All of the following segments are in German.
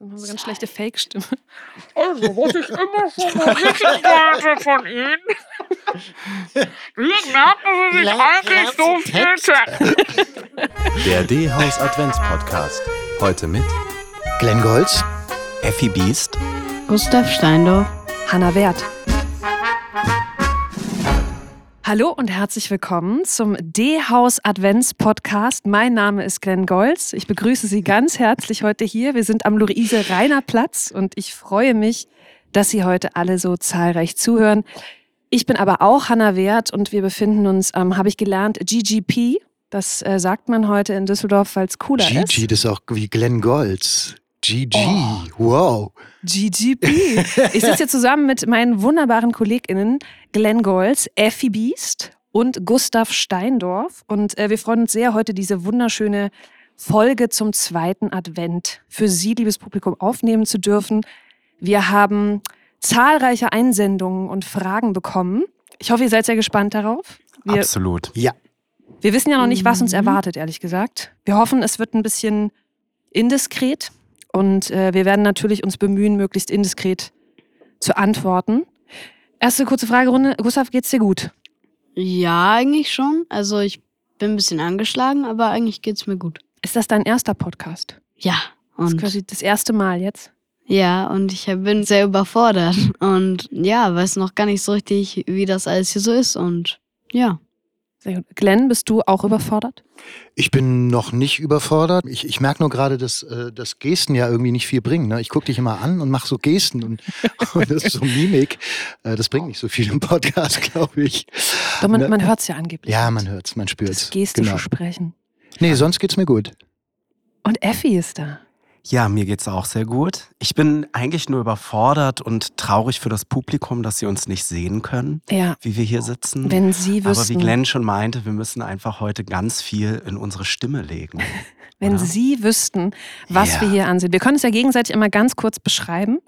Dann haben wir ganz schlechte Fake-Stimme. Also, was ich immer schon mal wissen wollte von Ihnen. Wie merken Sie sich eigentlich so fit? Der D-Haus Advents Podcast. Heute mit Glenn Golz. Effi Biest, Gustav Steindorf. Hanna Wert. Hallo und herzlich willkommen zum D-Haus Advents Podcast. Mein Name ist Glenn Golz. Ich begrüße Sie ganz herzlich heute hier. Wir sind am Luise Rainer Platz und ich freue mich, dass Sie heute alle so zahlreich zuhören. Ich bin aber auch Hanna Wert und wir befinden uns am, habe ich gelernt, GGP. Das äh, sagt man heute in Düsseldorf, weil es cooler ist. Gigi, das ist auch wie Glenn Golz. GG, Oh. wow. GGP. Ich sitze hier zusammen mit meinen wunderbaren KollegInnen Glenn Golz, Effi Biest und Gustav Steindorf. Und äh, wir freuen uns sehr, heute diese wunderschöne Folge zum zweiten Advent für Sie, liebes Publikum, aufnehmen zu dürfen. Wir haben zahlreiche Einsendungen und Fragen bekommen. Ich hoffe, ihr seid sehr gespannt darauf. Wir, absolut. Ja, wir wissen ja noch nicht, was uns erwartet, ehrlich gesagt. Wir hoffen, es wird ein bisschen indiskret und äh, wir werden natürlich uns bemühen, möglichst indiskret zu antworten. Erste kurze Fragerunde. Gustav, geht's dir gut? Ja, eigentlich schon. Also ich bin ein bisschen angeschlagen, aber eigentlich geht's mir gut. Ist das dein erster Podcast? Ja. Das ist Und quasi das erste Mal jetzt. ja, und ich bin sehr überfordert und ja, weiß noch gar nicht so richtig, wie das alles hier so ist. Und ja. Glenn, bist du auch überfordert? ich bin noch nicht überfordert. Ich, ich merke nur gerade, dass, äh, dass Gesten ja irgendwie nicht viel bringen. Ne? Ich gucke dich immer an und mache so Gesten und, und das ist so Mimik. Äh, das bringt nicht so viel im Podcast, glaube ich. Doch, man, Ne? man hört es ja angeblich. Ja, man hört's, man das spürt's. gestische Genau. Sprechen. Nee, sonst geht's mir gut. Und Effi ist da. Ja, mir geht's auch sehr gut. Ich bin eigentlich nur überfordert und traurig für das Publikum, dass sie uns nicht sehen können, Ja, wie wir hier sitzen. wenn Sie Aber wie wüssten, Glenn schon meinte, wir müssen einfach heute ganz viel in unsere Stimme legen. wenn oder? Sie wüssten, was Ja. wir hier ansehen. Wir können es ja gegenseitig immer ganz kurz beschreiben.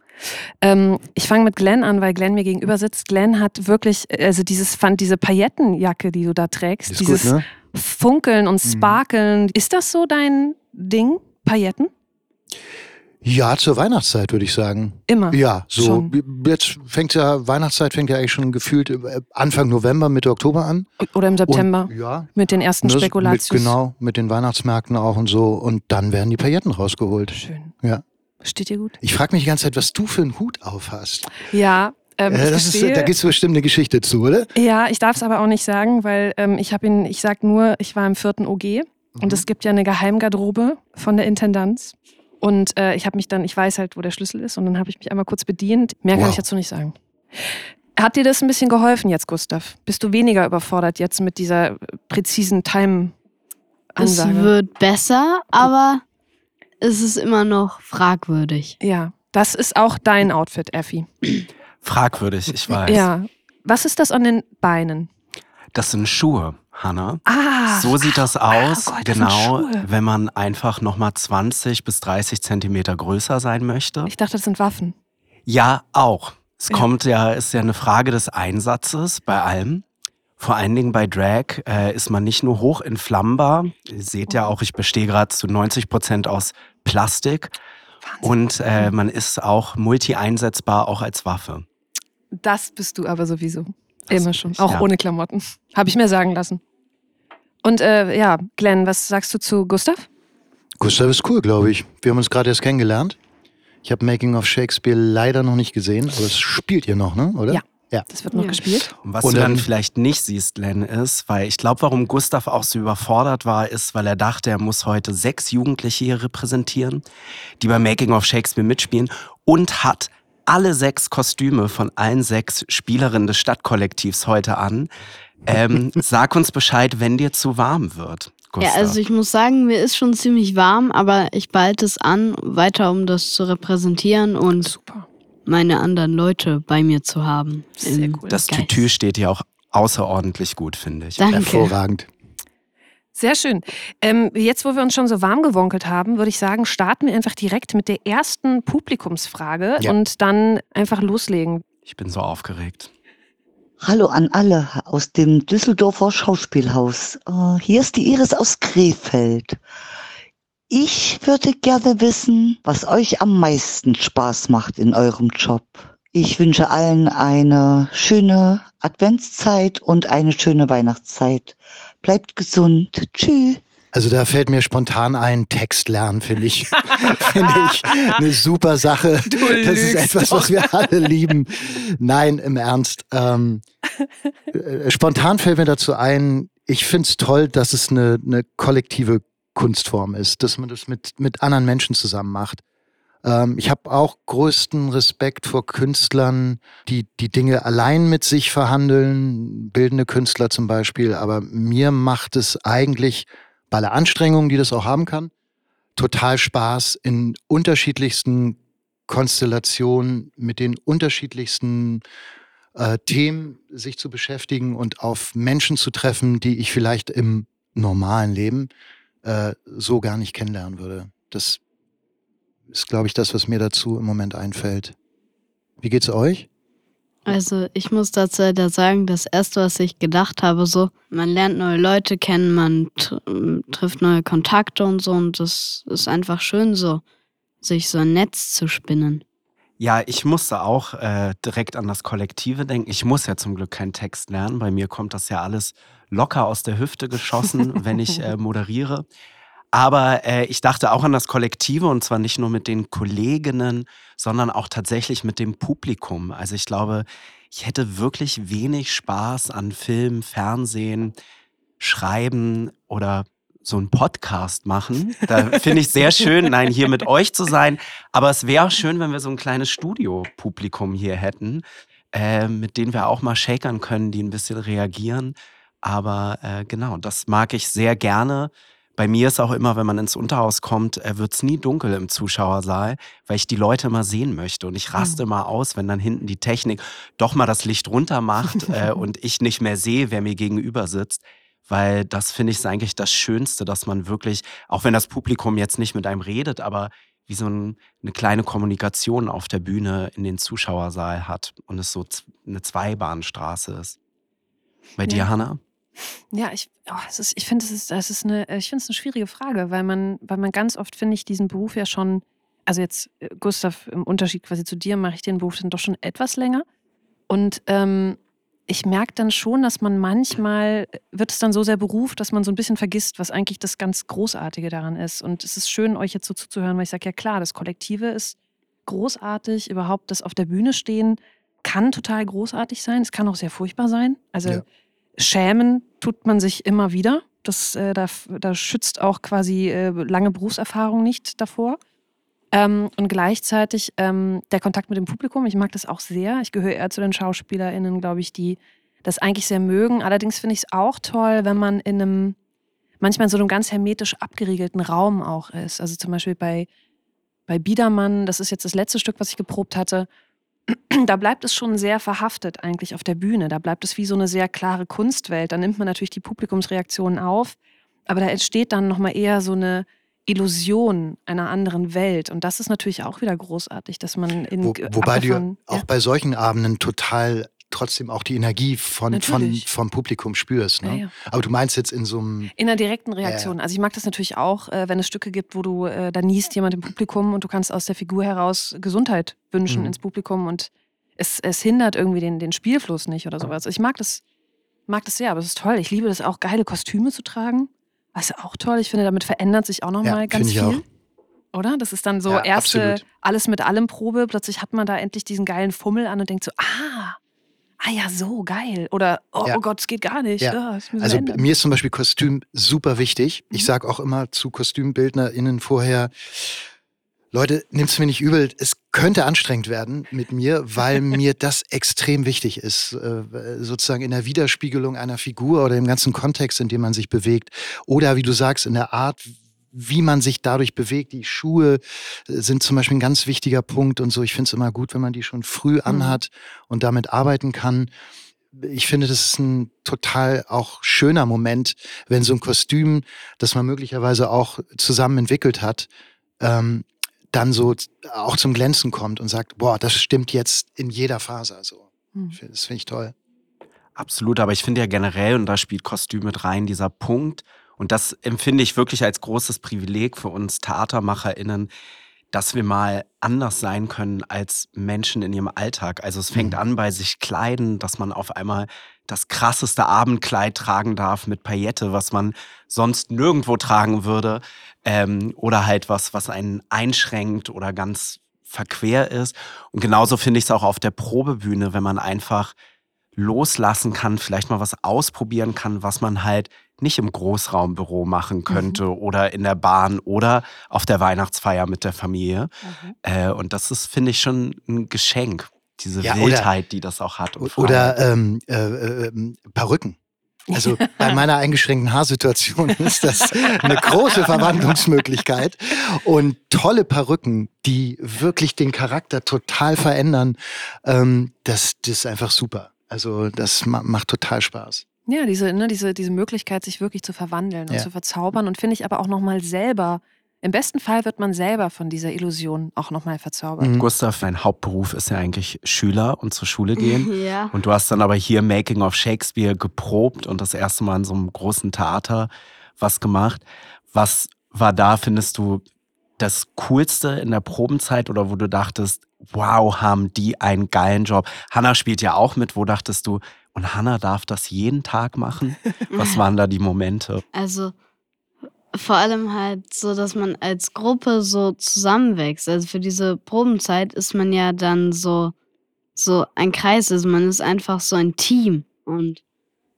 Ähm, ich fange mit Glenn an, weil Glenn mir gegenüber sitzt. Glenn hat wirklich, also dieses, fand diese Paillettenjacke, die du da trägst, Ist dieses gut, ne? Funkeln und Sparkeln. Ist das so dein Ding? Pailletten? Ja, zur Weihnachtszeit würde ich sagen. Immer. Ja, so. Schon. Jetzt fängt ja, Weihnachtszeit fängt ja eigentlich schon gefühlt äh, Anfang November, Mitte Oktober an. Oder im September Und, ja, mit den ersten Ne, Spekulatius. Mit, genau, mit den Weihnachtsmärkten auch und so. Und dann werden die Pailletten rausgeholt. Schön. Ja. Steht dir gut? Ich frage mich die ganze Zeit, was du für einen Hut auf hast. Ja. Ähm, Äh, ich das ist, da gibt es bestimmt eine Geschichte zu, oder? Ja, ich darf es aber auch nicht sagen, weil ähm, ich habe ihn, ich sag nur, ich war im vierten OG Mhm. und es gibt ja eine Geheimgarderobe von der Intendanz. Und äh, ich habe mich dann, ich weiß halt, wo der Schlüssel ist und dann habe ich mich einmal kurz bedient. Mehr kann Wow. ich dazu nicht sagen. Hat dir das ein bisschen geholfen jetzt, Gustav? Bist du weniger überfordert jetzt mit dieser präzisen Es Time-Ansage? wird besser, aber es ist immer noch fragwürdig. Ja, das ist auch dein Outfit, Effi. Fragwürdig, ich weiß. Ja. Was ist das an den Beinen? Das sind Schuhe, Hanna. Ah, So sieht das aus, Gott, das sind genau, wenn man einfach nochmal 20 bis 30 Zentimeter größer sein möchte. ich dachte, das sind Waffen. Ja, auch. Es Ja. kommt ja, ist ja eine Frage des Einsatzes bei allem. Vor allen Dingen bei Drag äh, ist man nicht nur hoch entflammbar. Ihr seht ja auch, ich bestehe gerade zu 90 Prozent aus Plastik. Und äh, man ist auch multi-einsetzbar, auch als Waffe. Das bist du aber sowieso. Das Immer schon. ich, Auch ja. ohne Klamotten. Habe ich mir sagen lassen. Und äh, ja, Glenn, was sagst du zu Gustav? Gustav ist cool, glaube ich. Wir haben uns gerade erst kennengelernt. Ich habe Making of Shakespeare leider noch nicht gesehen, aber es spielt ihr noch, ne? Oder? Ja. Ja. Das wird noch Ja. gespielt. Und was Und du dann dann- vielleicht nicht siehst, Len, ist, weil ich glaube, warum Gustav auch so überfordert war, ist, weil er dachte, er muss heute sechs Jugendliche hier repräsentieren, die bei Making of Shakespeare mitspielen und hat alle sechs Kostüme von allen sechs Spielerinnen des Stadtkollektivs heute an. Ähm, sag uns Bescheid, wenn dir zu warm wird. Gustav. Ja, also ich muss sagen, mir ist schon ziemlich warm, aber ich behalte es an, weiter um das zu repräsentieren und Super. meine anderen Leute bei mir zu haben. Sehr cool. das Geist. Tütü steht dir auch außerordentlich gut, finde ich. Danke. Hervorragend. Sehr schön. Ähm, jetzt, wo wir uns schon so warm gewonkelt haben, würde ich sagen, starten wir einfach direkt mit der ersten Publikumsfrage Ja. und dann einfach loslegen. Ich bin so aufgeregt. Hallo an alle aus dem Düsseldorfer Schauspielhaus. Äh, hier ist die Iris aus Krefeld. Ich würde gerne wissen, was euch am meisten Spaß macht in eurem Job. Ich wünsche allen eine schöne Adventszeit und eine schöne Weihnachtszeit. Bleibt gesund. Tschüss. Also da fällt mir spontan ein, Text lernen, finde ich, finde ich eine super Sache. Du das ist etwas, doch. was wir alle lieben. Nein, im Ernst. Ähm, äh, spontan fällt mir dazu ein, ich finde es toll, dass es eine, eine kollektive Kunstform ist, dass man das mit, mit anderen Menschen zusammen macht. Ähm, ich habe auch größten Respekt vor Künstlern, die die Dinge allein mit sich verhandeln, bildende Künstler zum Beispiel. Aber mir macht es eigentlich bei aller Anstrengung, die das auch haben kann, total Spaß in unterschiedlichsten Konstellationen mit den unterschiedlichsten äh, Themen sich zu beschäftigen und auf Menschen zu treffen, die ich vielleicht im normalen Leben äh, so gar nicht kennenlernen würde. Das ist, glaube ich, das, was mir dazu im Moment einfällt. Wie geht's euch? Also ich muss dazu leider sagen, das erste, was ich gedacht habe, so, man lernt neue Leute kennen, man tr trifft neue Kontakte und so und das ist einfach schön so, sich so ein Netz zu spinnen. Ja, ich musste auch äh, direkt an das Kollektive denken. Ich muss ja zum Glück keinen Text lernen. Bei mir kommt das ja alles locker aus der Hüfte geschossen, wenn ich äh, moderiere. Aber äh, ich dachte auch an das Kollektive und zwar nicht nur mit den Kolleginnen, sondern auch tatsächlich mit dem Publikum. Also ich glaube, ich hätte wirklich wenig Spaß an Film, Fernsehen, Schreiben oder so einen Podcast machen. Da finde ich sehr schön, nein, hier mit euch zu sein. Aber es wäre schön, wenn wir so ein kleines Studiopublikum hier hätten, äh, mit denen wir auch mal shakern können, die ein bisschen reagieren. Aber äh, genau, das mag ich sehr gerne. Bei mir ist auch immer, wenn man ins Unterhaus kommt, äh, wird es nie dunkel im Zuschauersaal, weil ich die Leute immer sehen möchte. Und ich raste immer aus, wenn dann hinten die Technik doch mal das Licht runter macht äh, und ich nicht mehr sehe, wer mir gegenüber sitzt. Weil das finde ich ist eigentlich das Schönste, dass man wirklich, auch wenn das Publikum jetzt nicht mit einem redet, aber wie so ein, eine kleine Kommunikation auf der Bühne in den Zuschauersaal hat und es so eine Zweibahnstraße ist. Bei dir, Ja. Hanna? Ja, ich, oh, ich finde, es ist, es ist eine, ich eine schwierige Frage, weil man, weil man ganz oft finde ich diesen Beruf ja schon, also jetzt äh, Gustav im Unterschied quasi zu dir mache ich den Beruf dann doch schon etwas länger und ähm, ich merke dann schon, dass man manchmal wird es dann so sehr Beruf, dass man so ein bisschen vergisst, was eigentlich das ganz Großartige daran ist. Und es ist schön, euch jetzt so zuzuhören, weil ich sage, ja klar, das Kollektive ist großartig, überhaupt das auf der Bühne stehen kann total großartig sein, es kann auch sehr furchtbar sein. Also Ja. Schämen tut man sich immer wieder. Das, äh, da, da schützt auch quasi äh, lange Berufserfahrung nicht davor. Ähm, und gleichzeitig ähm, der Kontakt mit dem Publikum, ich mag das auch sehr. Ich gehöre eher zu den SchauspielerInnen, glaube ich, die das eigentlich sehr mögen. Allerdings finde ich es auch toll, wenn man in einem, manchmal in so einem ganz hermetisch abgeriegelten Raum auch ist. Also zum Beispiel bei, bei Biedermann, das ist jetzt das letzte Stück, was ich geprobt hatte, da bleibt es schon sehr verhaftet eigentlich auf der Bühne. Da bleibt es wie so eine sehr klare Kunstwelt. Da nimmt man natürlich die Publikumsreaktionen auf, aber da entsteht dann nochmal eher so eine Illusion einer anderen Welt. Und das ist natürlich auch wieder großartig, dass man in Wo, wobei du abgefahren- auch ja. bei solchen Abenden total trotzdem auch die Energie von, von, vom Publikum spürst. Ne? Ja, ja. Aber du meinst jetzt in so einem, In der direkten Reaktion. Also ich mag das natürlich auch, äh, wenn es Stücke gibt, wo du, äh, da niest jemand im Publikum und du kannst aus der Figur heraus Gesundheit wünschen Mhm. ins Publikum und es, es hindert irgendwie den, den Spielfluss nicht oder sowas. Ich mag das, mag das sehr, aber es ist toll. Ich liebe das auch, geile Kostüme zu tragen. Ist auch toll. Ich finde, damit verändert sich auch nochmal Ja, ganz viel. Oder? Das ist dann so Ja, erste absolut. alles mit allem Probe. Plötzlich hat man da endlich diesen geilen Fummel an und denkt so, ah, ah ja, so geil. Oder, oh, Ja. oh Gott, es geht gar nicht. Ja. Wir also ändern. mir ist zum Beispiel Kostüm super wichtig. Ich Mhm. sage auch immer zu KostümbildnerInnen vorher, Leute, nimmt's mir nicht übel, es könnte anstrengend werden mit mir, weil mir das extrem wichtig ist, äh, sozusagen in der Widerspiegelung einer Figur oder im ganzen Kontext, in dem man sich bewegt. Oder wie du sagst, in der Art, wie man sich dadurch bewegt. Die Schuhe äh, sind zum Beispiel ein ganz wichtiger Punkt und so. Ich finde es immer gut, wenn man die schon früh anhat und damit arbeiten kann. Ich finde, das ist ein total auch schöner Moment, wenn so ein Kostüm, das man möglicherweise auch zusammen entwickelt hat, ähm, dann so auch zum Glänzen kommt und sagt, boah, das stimmt jetzt in jeder Faser so. Hm. Ich find- Das finde ich toll. Absolut, aber ich finde ja generell, und da spielt Kostüm mit rein, dieser Punkt, Und das empfinde ich wirklich als großes Privileg für uns TheatermacherInnen, dass wir mal anders sein können als Menschen in ihrem Alltag. Also es fängt Mhm. an bei sich kleiden, dass man auf einmal das krasseste Abendkleid tragen darf mit Paillette, was man sonst nirgendwo tragen würde. Ähm, oder halt was, was einen einschränkt oder ganz verquer ist. Und genauso finde ich es auch auf der Probebühne, wenn man einfach loslassen kann, vielleicht mal was ausprobieren kann, was man halt nicht im Großraumbüro machen könnte oder in der Bahn oder auf der Weihnachtsfeier mit der Familie. Äh, und das ist, finde ich, schon ein Geschenk, diese Ja, oder- Wildheit, die das auch hat. und Oder ähm, äh, äh, ähm, Perücken. Also bei meiner eingeschränkten Haarsituation ist das eine große Verwandlungsmöglichkeit. Und tolle Perücken, die wirklich den Charakter total verändern, ähm, das, das ist einfach super. Also das ma macht total Spaß. Ja, diese, ne, diese, diese Möglichkeit, sich wirklich zu verwandeln und Ja. zu verzaubern und finde ich aber auch nochmal selber, im besten Fall wird man selber von dieser Illusion auch nochmal verzaubert. Mhm. Gustav, dein Hauptberuf ist ja eigentlich Schüler und zur Schule gehen. Ja. Und du hast dann aber hier Making of Shakespeare geprobt und das erste Mal in so einem großen Theater was gemacht. Was war da, findest du, das Coolste in der Probenzeit oder wo du dachtest, wow, haben die einen geilen Job? Hannah spielt ja auch mit. Wo dachtest du, und Hannah darf das jeden Tag machen? Was waren da die Momente? Also vor allem halt so, dass man als Gruppe so zusammenwächst. Also für diese Probenzeit ist man ja dann so, so ein Kreis, also man ist einfach so ein Team. Und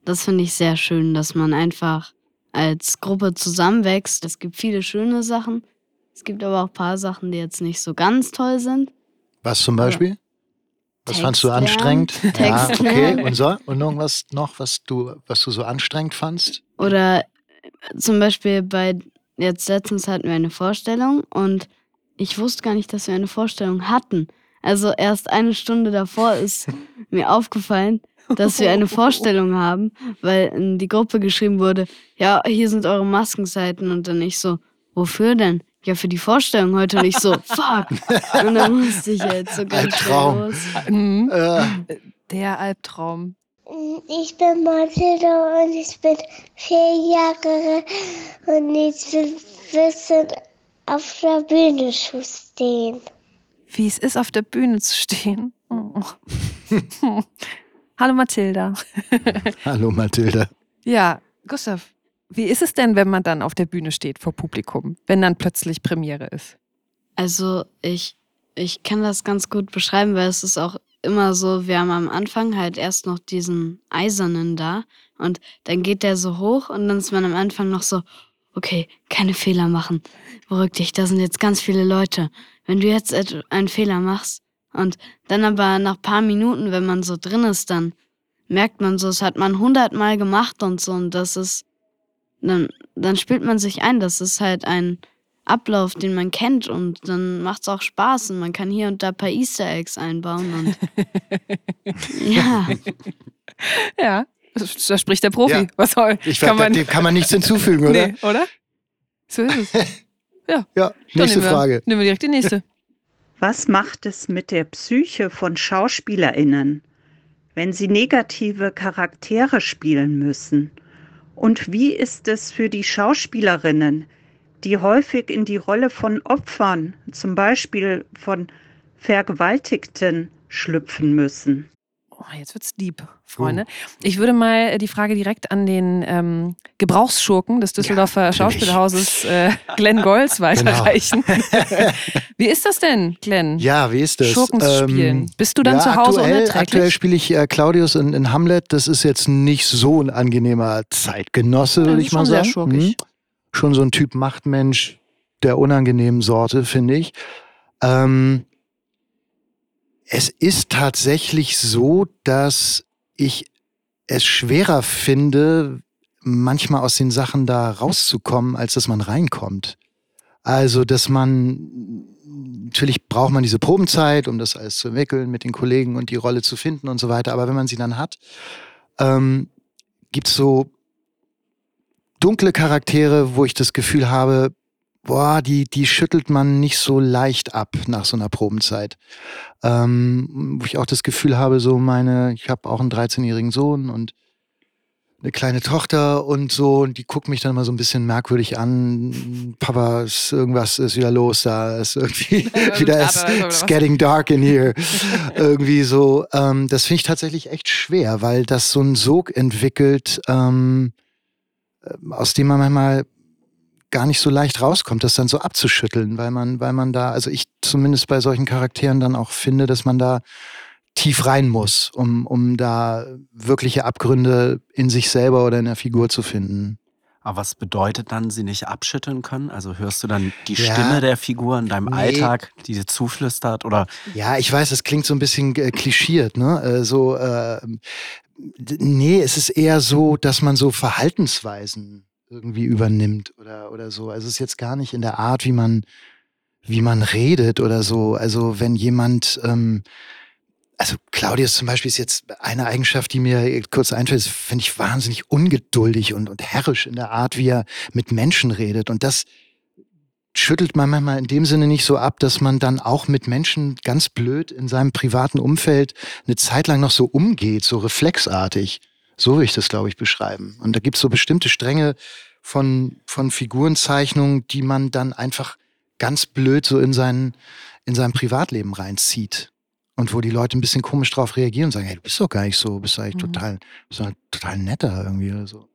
das finde ich sehr schön, dass man einfach als Gruppe zusammenwächst. Es gibt viele schöne Sachen. Es gibt aber auch ein paar Sachen, die jetzt nicht so ganz toll sind. Was zum Beispiel? Was Text fandst du anstrengend? ja, Text okay. lernen. Und so? Und irgendwas noch, was du, was du so anstrengend fandst? Oder zum Beispiel bei, jetzt letztens hatten wir eine Vorstellung und ich wusste gar nicht, dass wir eine Vorstellung hatten. Also erst eine Stunde davor ist mir aufgefallen, dass wir eine Vorstellung haben, weil in die Gruppe geschrieben wurde, ja, hier sind eure Maskenseiten und dann ich so, wofür denn? Ja, für die Vorstellung heute und ich so, fuck. Und dann musste ich jetzt so ganz Albtraum. los. Mhm. Äh, Der Albtraum. Ich bin Mathilde und ich bin vier Jahre und ich will wissen, auf der Bühne zu stehen. Wie es ist, auf der Bühne zu stehen. Oh. Hallo Mathilda. hallo Mathilde. Ja, Gustav, wie ist es denn, wenn man dann auf der Bühne steht vor Publikum, wenn dann plötzlich Premiere ist? Also ich, ich kann das ganz gut beschreiben, weil es ist auch immer so, wir haben am Anfang halt erst noch diesen Eisernen da und dann geht der so hoch und dann ist man am Anfang noch so, okay, keine Fehler machen. Beruhig dich, da sind jetzt ganz viele Leute. Wenn du jetzt et- einen Fehler machst und dann aber nach paar Minuten, wenn man so drin ist, dann merkt man so, es hat man hundertmal gemacht und so und das ist, dann, dann spielt man sich ein, das ist halt ein Ablauf, den man kennt und dann macht es auch Spaß und man kann hier und da ein paar Easter Eggs einbauen und ja, Ja, da spricht der Profi. Ja. Was soll? Ich kann man, dem kann man nichts hinzufügen, oder? Nee, oder? So ist es. Ja, Dann nächste nehmen wir, Frage. Nehmen wir direkt die nächste. Was macht es mit der Psyche von Schauspielerinnen, wenn sie negative Charaktere spielen müssen? Und wie ist es für die Schauspielerinnen, die häufig in die Rolle von Opfern, zum Beispiel von Vergewaltigten, schlüpfen müssen? Oh, jetzt wird's deep, Freunde. Ich würde mal äh, die Frage direkt an den ähm, Gebrauchsschurken des Düsseldorfer natürlich. Schauspielhauses äh, Glenn Golz weiterreichen. Wie ist das denn, Glenn? Ja, wie ist das? Schurken zu Ähm, spielen. Bist du dann ja, zu Hause aktuell, unerträglich? Aktuell spiele ich äh, Claudius in, in Hamlet. Das ist jetzt nicht so ein angenehmer Zeitgenosse, Ja, würde ich mal schon sehr sagen. schurkig. Hm? Schon so ein Typ Machtmensch der unangenehmen Sorte, finde ich. Ähm, es ist tatsächlich so, dass ich es schwerer finde, manchmal aus den Sachen da rauszukommen, als dass man reinkommt. Also, dass man, natürlich braucht man diese Probenzeit, um das alles zu entwickeln, mit den Kollegen und die Rolle zu finden und so weiter. Aber wenn man sie dann hat, ähm, gibt es so dunkle Charaktere, wo ich das Gefühl habe, boah, die, die schüttelt man nicht so leicht ab nach so einer Probenzeit. Ähm, wo ich auch das Gefühl habe, so meine, ich habe auch einen 13-jährigen Sohn und eine kleine Tochter und so und die guckt mich dann mal so ein bisschen merkwürdig an. Papa, ist, irgendwas ist wieder los da, ist irgendwie wieder ist, it's getting dark in here. irgendwie so. Ähm, das finde ich tatsächlich echt schwer, weil das so einen Sog entwickelt, ähm, äh, aus dem man manchmal gar nicht so leicht rauskommt, das dann so abzuschütteln, weil man, weil man da, also ich zumindest bei solchen Charakteren dann auch finde, dass man da tief rein muss, um, um da wirkliche Abgründe in sich selber oder in der Figur zu finden. Aber was bedeutet dann, sie nicht abschütteln können? Also hörst du dann die ja, Stimme der Figur in deinem nee. Alltag, die dir zuflüstert? Oder? Ja, ich weiß, es klingt so ein bisschen äh, klischiert, ne? Äh, so, äh, nee, es ist eher so, dass man so Verhaltensweisen irgendwie übernimmt oder, oder so. Also es ist jetzt gar nicht in der Art, wie man, wie man redet oder so. Also wenn jemand, ähm, also Claudius zum Beispiel ist jetzt eine Eigenschaft, die mir kurz einfällt, finde ich wahnsinnig ungeduldig und, und herrisch in der Art, wie er mit Menschen redet. Und das schüttelt man manchmal in dem Sinne nicht so ab, dass man dann auch mit Menschen ganz blöd in seinem privaten Umfeld eine Zeit lang noch so umgeht, so reflexartig. So will ich das, glaube ich, beschreiben. Und da gibt es so bestimmte Stränge von, von Figurenzeichnungen, die man dann einfach ganz blöd so in, seinen, in sein Privatleben reinzieht. Und wo die Leute ein bisschen komisch drauf reagieren und sagen, hey, du bist doch gar nicht so, bist eigentlich mhm. total, bist doch total netter irgendwie oder so.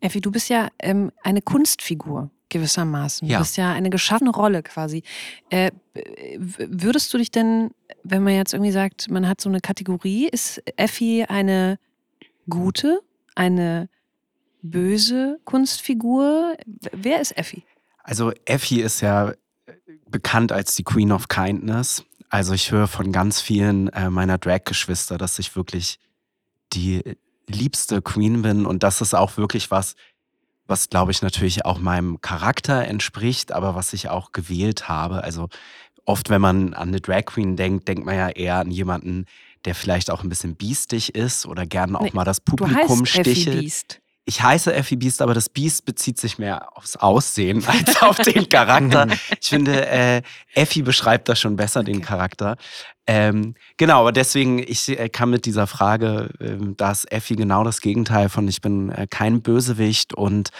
Effi, du bist ja ähm, eine Kunstfigur gewissermaßen. Ja. Du bist ja eine geschaffene Rolle quasi. Äh, würdest du dich denn, wenn man jetzt irgendwie sagt, man hat so eine Kategorie, ist Effi eine gute, eine böse Kunstfigur? Wer ist Effi? Also Effi ist ja äh, bekannt als die Queen of Kindness. Also ich höre von ganz vielen äh, meiner Drag-Geschwister, dass ich wirklich die liebste Queen bin und das ist auch wirklich was, was glaube ich natürlich auch meinem Charakter entspricht, aber was ich auch gewählt habe. Also oft, wenn man an eine Drag Queen denkt, denkt man ja eher an jemanden, der vielleicht auch ein bisschen biestig ist oder gerne auch nee, mal das Publikum stichelt. Beast. Ich heiße Effie Beast, aber das Beast bezieht sich mehr aufs Aussehen als auf den Charakter. Ich finde, äh, Effie beschreibt da schon besser okay. den Charakter. Ähm, genau, aber deswegen, ich äh, kann mit dieser Frage, äh, da ist Effie genau das Gegenteil von, ich bin äh, kein Bösewicht und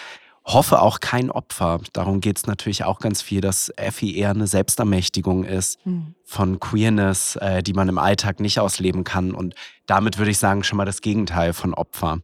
hoffe auch kein Opfer. Darum geht es natürlich auch ganz viel, dass Effie eher eine Selbstermächtigung ist mhm. von Queerness, äh, die man im Alltag nicht ausleben kann. Und damit würde ich sagen, schon mal das Gegenteil von Opfer.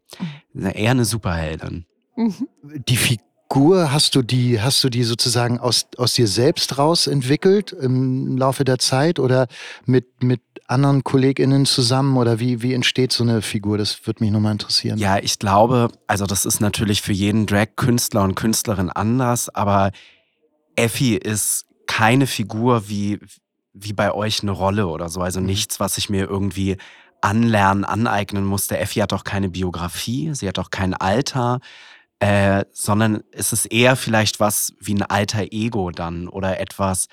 Mhm. Eher eine Superheldin. Mhm. Die Figur, hast du die, hast du die sozusagen aus, aus dir selbst raus entwickelt im Laufe der Zeit oder mit, mit anderen KollegInnen zusammen oder wie, wie entsteht so eine Figur? Das würde mich nochmal interessieren. Ja, ich glaube, also das ist natürlich für jeden Drag-Künstler und Künstlerin anders, aber Effi ist keine Figur wie, wie bei euch eine Rolle oder so. Also mhm. nichts, was ich mir irgendwie anlernen, aneignen musste. Effi hat auch keine Biografie, sie hat auch kein Alter. Äh, sondern es ist eher vielleicht was wie ein alter Ego dann oder etwas,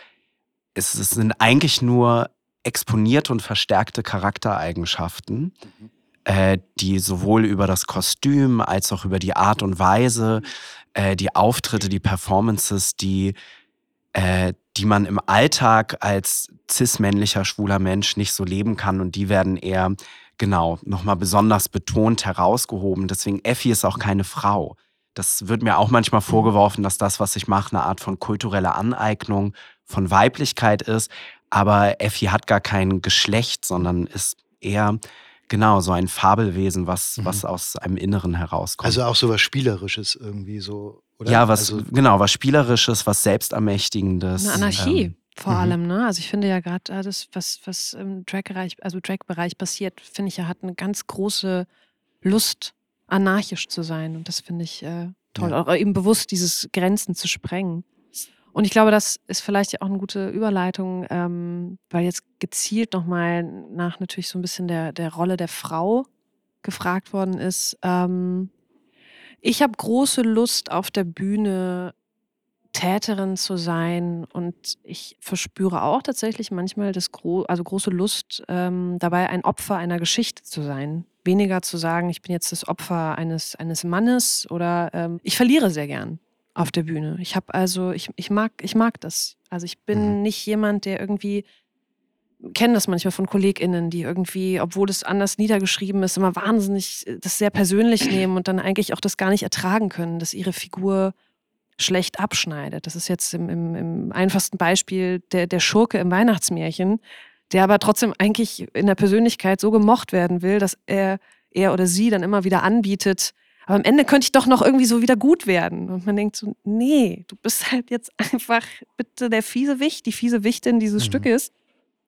es, es sind eigentlich nur exponierte und verstärkte Charaktereigenschaften, mhm. äh, die sowohl über das Kostüm als auch über die Art und Weise, äh, die Auftritte, die Performances, die, äh, die man im Alltag als cis-männlicher, schwuler Mensch nicht so leben kann und die werden eher, genau, nochmal besonders betont herausgehoben. Deswegen, Effi ist auch keine Frau. Das wird mir auch manchmal vorgeworfen, dass das, was ich mache, eine Art von kultureller Aneignung von Weiblichkeit ist. Aber Effi hat gar kein Geschlecht, sondern ist eher genau so ein Fabelwesen, was, mhm. was aus einem Inneren herauskommt. Also auch so was Spielerisches irgendwie so, oder? Ja, was, also, genau, was Spielerisches, was Selbstermächtigendes. Eine Anarchie. Ähm, vor mhm. allem, ne? Also ich finde ja gerade äh, das, was, was im Drag-Bereich, also Drag-Bereich passiert, finde ich ja, hat eine ganz große Lust, anarchisch zu sein. Und das finde ich äh, toll. Ja. Auch eben bewusst dieses Grenzen zu sprengen. Und ich glaube, das ist vielleicht auch eine gute Überleitung, ähm, weil jetzt gezielt nochmal nach natürlich so ein bisschen der, der Rolle der Frau gefragt worden ist. Ähm, ich habe große Lust auf der Bühne Täterin zu sein und ich verspüre auch tatsächlich manchmal das gro also große Lust ähm, dabei, ein Opfer einer Geschichte zu sein. Weniger zu sagen, ich bin jetzt das Opfer eines, eines Mannes oder ähm, ich verliere sehr gern auf der Bühne. Ich habe also, ich, ich, mag, ich mag das. Also ich bin mhm. nicht jemand, der irgendwie kenne das manchmal von KollegInnen, die irgendwie, obwohl das anders niedergeschrieben ist, immer wahnsinnig äh, das sehr persönlich nehmen und dann eigentlich auch das gar nicht ertragen können, dass ihre Figur schlecht abschneidet. Das ist jetzt im, im, im einfachsten Beispiel der, der Schurke im Weihnachtsmärchen, der aber trotzdem eigentlich in der Persönlichkeit so gemocht werden will, dass er, er oder sie dann immer wieder anbietet, aber am Ende könnte ich doch noch irgendwie so wieder gut werden. Und man denkt so, nee, du bist halt jetzt einfach bitte der fiese Wicht, die fiese Wichtin dieses mhm. Stückes.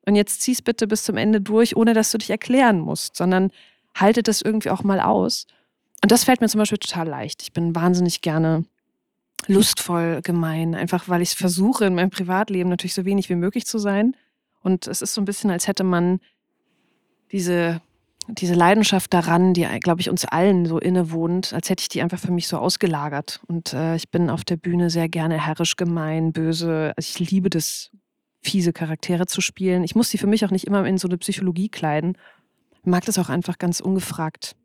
Und jetzt zieh's bitte bis zum Ende durch, ohne dass du dich erklären musst, sondern haltet das irgendwie auch mal aus. Und das fällt mir zum Beispiel total leicht. Ich bin wahnsinnig gerne lustvoll gemein, einfach weil ich versuche, in meinem Privatleben natürlich so wenig wie möglich zu sein. Und es ist so ein bisschen, als hätte man diese, diese Leidenschaft daran, die, glaube ich, uns allen so innewohnt, als hätte ich die einfach für mich so ausgelagert. Und äh, ich bin auf der Bühne sehr gerne herrisch, gemein, böse. Also ich liebe das, fiese Charaktere zu spielen. Ich muss die für mich auch nicht immer in so eine Psychologie kleiden. Ich mag das auch einfach ganz ungefragt,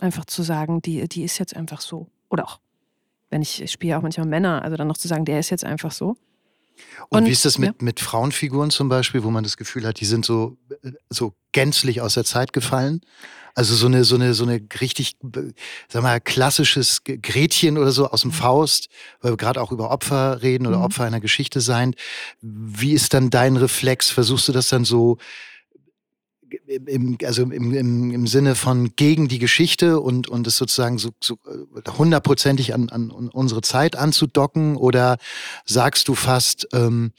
einfach zu sagen, die, die ist jetzt einfach so. Oder auch wenn ich, ich spiele auch manchmal Männer, also dann noch zu sagen, der ist jetzt einfach so. Und, und wie ist das mit, ja. mit Frauenfiguren zum Beispiel, wo man das Gefühl hat, die sind so, so gänzlich aus der Zeit gefallen? Also so eine, so eine, so eine richtig, sag mal, klassisches Gretchen oder so aus dem mhm. Faust, weil wir gerade auch über Opfer reden oder mhm. Opfer einer Geschichte sein. Wie ist dann dein Reflex? Versuchst du das dann so im, also im, im, im Sinne von gegen die Geschichte und, und es sozusagen so, so äh, hundertprozentig an, an unsere Zeit anzudocken? Oder sagst du fast, ähm,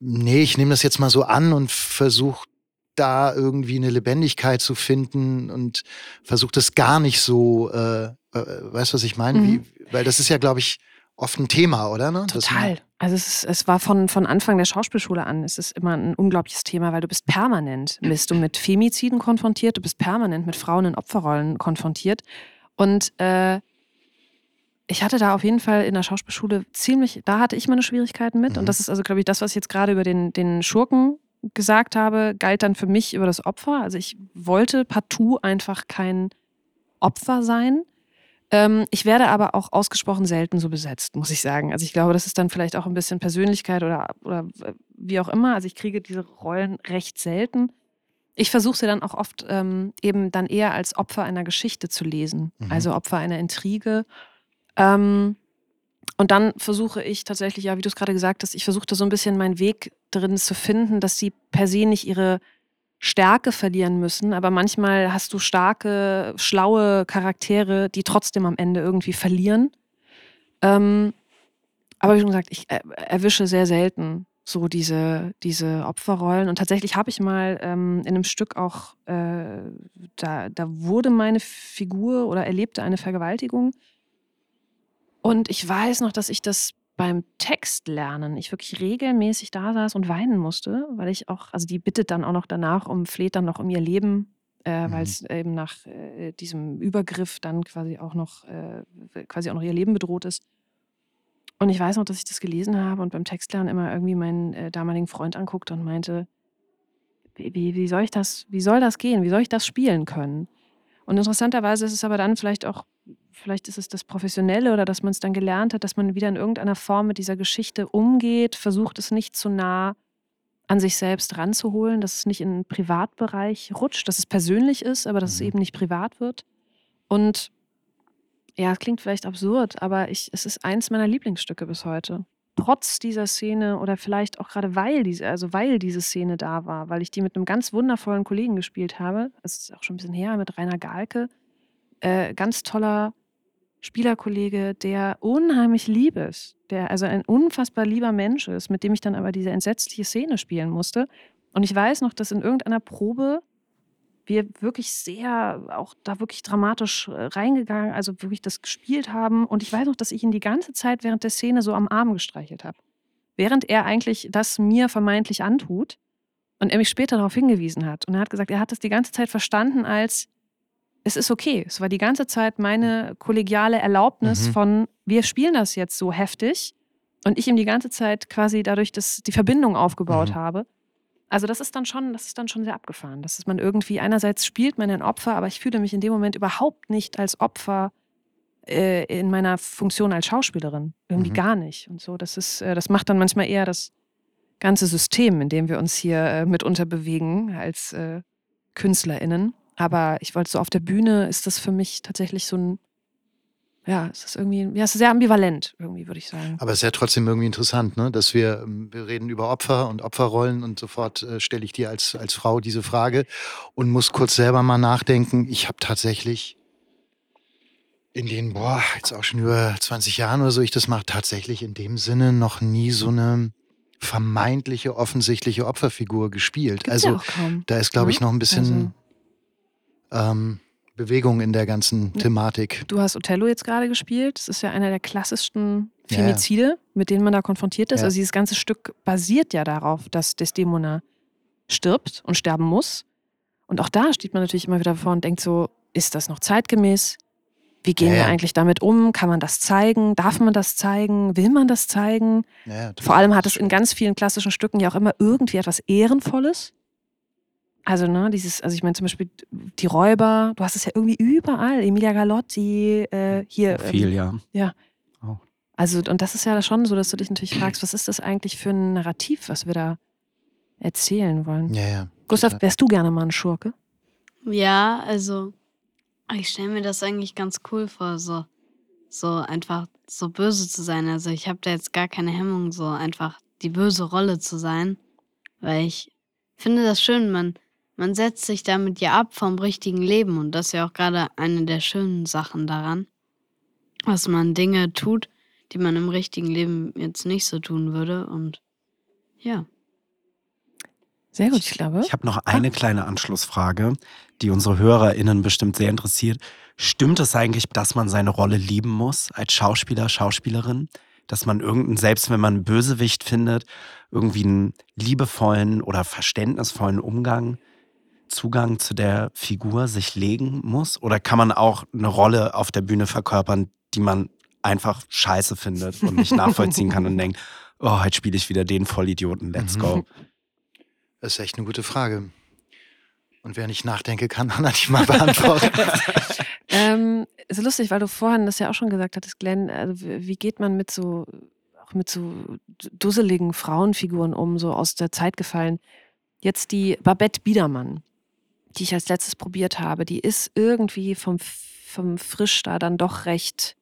nee, ich nehme das jetzt mal so an und versuche da irgendwie eine Lebendigkeit zu finden und versuche das gar nicht so, äh, äh, weißt du, was ich meine? Mhm. weil das ist ja, glaube ich, oft ein Thema, oder? Ne? Total. Also es, ist, es war von, von Anfang der Schauspielschule an, es ist immer ein unglaubliches Thema, weil du bist permanent, bist du mit Femiziden konfrontiert, du bist permanent mit Frauen in Opferrollen konfrontiert. Und äh, ich hatte da auf jeden Fall in der Schauspielschule ziemlich, da hatte ich meine Schwierigkeiten mit. Mhm. Und das ist also, glaube ich, das, was ich jetzt gerade über den, den Schurken gesagt habe, galt dann für mich über das Opfer. Also ich wollte partout einfach kein Opfer sein. Ähm, ich werde aber auch ausgesprochen selten so besetzt, muss ich sagen. Also ich glaube, das ist dann vielleicht auch ein bisschen Persönlichkeit oder, oder wie auch immer. Also ich kriege diese Rollen recht selten. Ich versuche sie dann auch oft ähm, eben dann eher als Opfer einer Geschichte zu lesen, mhm. also Opfer einer Intrige. Ähm, und dann versuche ich tatsächlich, ja, wie du es gerade gesagt hast, ich versuche da so ein bisschen meinen Weg drin zu finden, dass sie per se nicht ihre Stärke verlieren müssen, aber manchmal hast du starke, schlaue Charaktere, die trotzdem am Ende irgendwie verlieren. Ähm, aber wie schon gesagt, ich erwische sehr selten so diese, diese Opferrollen. Und tatsächlich habe ich mal ähm, in einem Stück auch, äh, da, da wurde meine Figur oder erlebte eine Vergewaltigung. Und ich weiß noch, dass ich das beim Textlernen ich wirklich regelmäßig da saß und weinen musste, weil ich auch, also die bittet dann auch noch danach um, fleht dann noch um ihr Leben, äh, mhm. weil es eben nach äh, diesem Übergriff dann quasi auch noch, äh, quasi auch noch ihr Leben bedroht ist. Und ich weiß noch, dass ich das gelesen habe und beim Textlernen immer irgendwie meinen äh, damaligen Freund anguckte und meinte, wie, wie, wie, soll ich das, wie soll das gehen? Wie soll ich das spielen können? Und interessanterweise ist es aber dann vielleicht auch vielleicht ist es das Professionelle oder dass man es dann gelernt hat, dass man wieder in irgendeiner Form mit dieser Geschichte umgeht, versucht es nicht zu nah an sich selbst ranzuholen, dass es nicht in den Privatbereich rutscht, dass es persönlich ist, aber dass mhm. es eben nicht privat wird. Und ja, es klingt vielleicht absurd, aber ich, es ist eins meiner Lieblingsstücke bis heute. Trotz dieser Szene oder vielleicht auch gerade weil diese, also weil diese Szene da war, weil ich die mit einem ganz wundervollen Kollegen gespielt habe, das ist auch schon ein bisschen her, mit Rainer Gahlke, äh, ganz toller Spielerkollege, der unheimlich lieb ist, der also ein unfassbar lieber Mensch ist, mit dem ich dann aber diese entsetzliche Szene spielen musste. Und ich weiß noch, dass in irgendeiner Probe wir wirklich sehr, auch da wirklich dramatisch äh, reingegangen, also wirklich das gespielt haben. Und ich weiß noch, dass ich ihn die ganze Zeit während der Szene so am Arm gestreichelt habe. Während er eigentlich das mir vermeintlich antut und er mich später darauf hingewiesen hat. Und er hat gesagt, er hat das die ganze Zeit verstanden als, es ist okay. Es war die ganze Zeit meine kollegiale Erlaubnis mhm. von, wir spielen das jetzt so heftig und ich ihm die ganze Zeit quasi dadurch dass die Verbindung aufgebaut mhm. habe. Also das ist dann schon, das ist dann schon sehr abgefahren. Das ist man irgendwie, einerseits spielt man ein Opfer, aber ich fühle mich in dem Moment überhaupt nicht als Opfer äh, in meiner Funktion als Schauspielerin. Irgendwie mhm. gar nicht. Und so, das ist, äh, das macht dann manchmal eher das ganze System, in dem wir uns hier äh, mitunter bewegen als äh, KünstlerInnen. Aber ich wollte so auf der Bühne ist das für mich tatsächlich so ein, ja, es ist irgendwie, ja, es ist sehr ambivalent, irgendwie, würde ich sagen. Aber es ist ja trotzdem irgendwie interessant, ne? dass wir, ähm, wir reden über Opfer und Opferrollen und sofort äh, stelle ich dir als, als Frau diese Frage und muss kurz selber mal nachdenken. Ich habe tatsächlich in den, boah, jetzt auch schon über 20 Jahren oder so, ich das mache, tatsächlich in dem Sinne noch nie so eine vermeintliche, offensichtliche Opferfigur gespielt. Gibt's ja also kaum. da ist, glaube ich, Ne? noch ein bisschen ähm, Bewegung in der ganzen Thematik. Du hast Othello jetzt gerade gespielt. Das ist ja einer der klassischsten Ja, ja. Femizide, mit denen man da konfrontiert ist. Ja. Also dieses ganze Stück basiert ja darauf, dass Desdemona stirbt und sterben muss. Und auch da steht man natürlich immer wieder vor und denkt so, ist das noch zeitgemäß? Wie gehen Ja, wir eigentlich damit um? Kann man das zeigen? Darf man das zeigen? Will man das zeigen? Vor allem hat es in ganz vielen klassischen Stücken ja auch immer irgendwie etwas Ehrenvolles. Also, ne, dieses, also ich meine zum Beispiel die Räuber, du hast es ja irgendwie überall, Emilia Galotti, äh, hier. Viel, ähm, ja. Also, und das ist ja schon so, dass du dich natürlich fragst, was ist das eigentlich für ein Narrativ, was wir da erzählen wollen? Ja, ja. Gustav, wärst du gerne mal ein Schurke? Ja, also ich stelle mir das eigentlich ganz cool vor, so, so einfach so böse zu sein. Also ich habe da jetzt gar keine Hemmung, so einfach die böse Rolle zu sein, weil ich finde das schön, man, man setzt sich damit ja ab vom richtigen Leben und das ist ja auch gerade eine der schönen Sachen daran, dass man Dinge tut, die man im richtigen Leben jetzt nicht so tun würde und ja. Sehr gut, ich glaube. Ich habe noch eine kleine Anschlussfrage, die unsere HörerInnen bestimmt sehr interessiert. Stimmt es eigentlich, dass man seine Rolle lieben muss als Schauspieler, Schauspielerin? Dass man irgendeinen, selbst wenn man einen Bösewicht findet, irgendwie einen liebevollen oder verständnisvollen Umgang, Zugang zu der Figur sich legen muss? Oder kann man auch eine Rolle auf der Bühne verkörpern, die man einfach scheiße findet und nicht nachvollziehen kann und denkt, oh, heute spiele ich wieder den Vollidioten, let's go. Das ist echt eine gute Frage. Und wer nicht nachdenke, kann Anna nicht mal beantworten. Ähm, ist lustig, weil du vorhin das ja auch schon gesagt hattest, Glenn. Also wie wie geht man mit so auch mit so dusseligen Frauenfiguren um, so aus der Zeit gefallen? Jetzt die Babette Biedermann, die ich als letztes probiert habe, die ist irgendwie vom, vom Frisch da dann doch recht,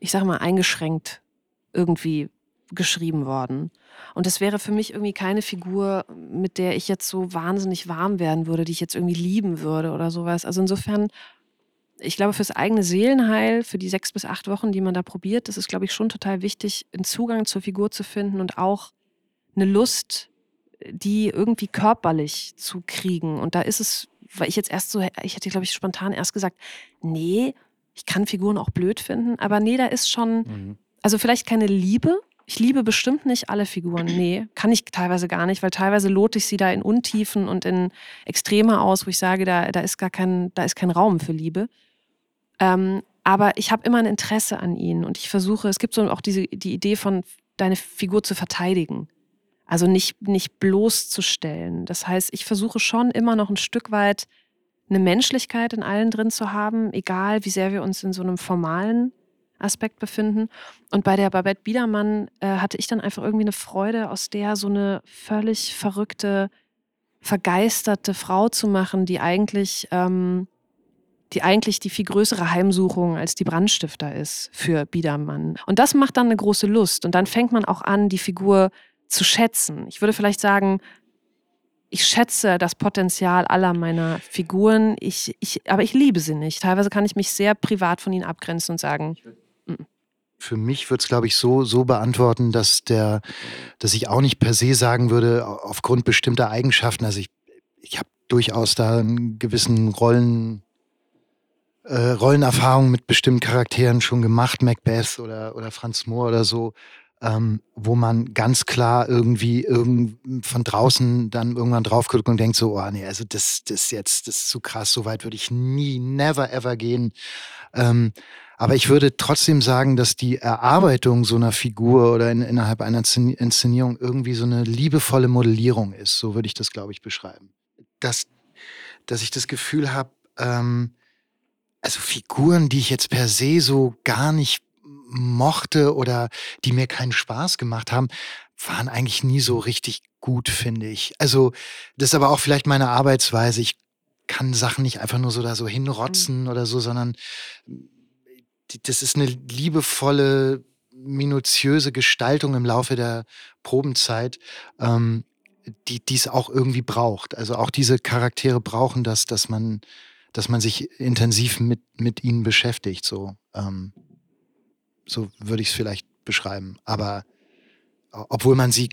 ich sag mal, eingeschränkt irgendwie geschrieben worden. Und das wäre für mich irgendwie keine Figur, mit der ich jetzt so wahnsinnig warm werden würde, die ich jetzt irgendwie lieben würde oder sowas. Also insofern ich glaube, fürs eigene Seelenheil, für die sechs bis acht Wochen, die man da probiert, das ist, glaube ich, schon total wichtig, einen Zugang zur Figur zu finden und auch eine Lust, die irgendwie körperlich zu kriegen. Und da ist es, weil ich jetzt erst so, ich hätte, glaube ich, spontan erst gesagt, nee, ich kann Figuren auch blöd finden, aber nee, da ist schon, Mhm. also vielleicht keine Liebe. Ich liebe bestimmt nicht alle Figuren. Nee, kann ich teilweise gar nicht, weil teilweise lote ich sie da in Untiefen und in Extreme aus, wo ich sage, da, da ist gar kein, da ist kein Raum für Liebe. Ähm, aber ich habe immer ein Interesse an ihnen und ich versuche, es gibt so auch diese, die Idee von, deine Figur zu verteidigen. Also nicht, nicht bloßzustellen. Das heißt, ich versuche schon immer noch ein Stück weit eine Menschlichkeit in allen drin zu haben, egal wie sehr wir uns in so einem formalen Aspekt befinden. Und bei der Babette Biedermann äh, hatte ich dann einfach irgendwie eine Freude, aus der so eine völlig verrückte, vergeisterte Frau zu machen, die eigentlich, ähm, die eigentlich die viel größere Heimsuchung als die Brandstifter ist für Biedermann. Und das macht dann eine große Lust. Und dann fängt man auch an, die Figur zu schätzen. Ich würde vielleicht sagen, ich schätze das Potenzial aller meiner Figuren, ich, ich, aber ich liebe sie nicht. Teilweise kann ich mich sehr privat von ihnen abgrenzen und sagen, Für mich würde es, glaube ich, so, so beantworten, dass der, dass ich auch nicht per se sagen würde, au- aufgrund bestimmter Eigenschaften, also ich, ich habe durchaus da einen gewissen Rollen, äh, Rollenerfahrung mit bestimmten Charakteren schon gemacht, Macbeth oder, oder Franz Mohr oder so, ähm, wo man ganz klar irgendwie irgend von draußen dann irgendwann drauf guckt und denkt so, oh nee, also das, das jetzt, das ist zu krass, so weit würde ich nie, never ever gehen. Ähm, aber ich würde trotzdem sagen, dass die Erarbeitung so einer Figur oder in, innerhalb einer Inszen- Inszenierung irgendwie so eine liebevolle Modellierung ist. So würde ich das, glaube ich, beschreiben. Dass, dass ich das Gefühl habe, ähm, also Figuren, die ich jetzt per se so gar nicht mochte oder die mir keinen Spaß gemacht haben, waren eigentlich nie so richtig gut, finde ich. Also, das ist aber auch vielleicht meine Arbeitsweise. Ich kann Sachen nicht einfach nur so da so hinrotzen Mhm. oder so, sondern die- das ist eine liebevolle, minutiöse Gestaltung im Laufe der Probenzeit, ähm, die die es auch irgendwie braucht. Also auch diese Charaktere brauchen das, dass man, dass man sich intensiv mit, mit ihnen beschäftigt. So, ähm, so würde ich es vielleicht beschreiben. Aber obwohl man sie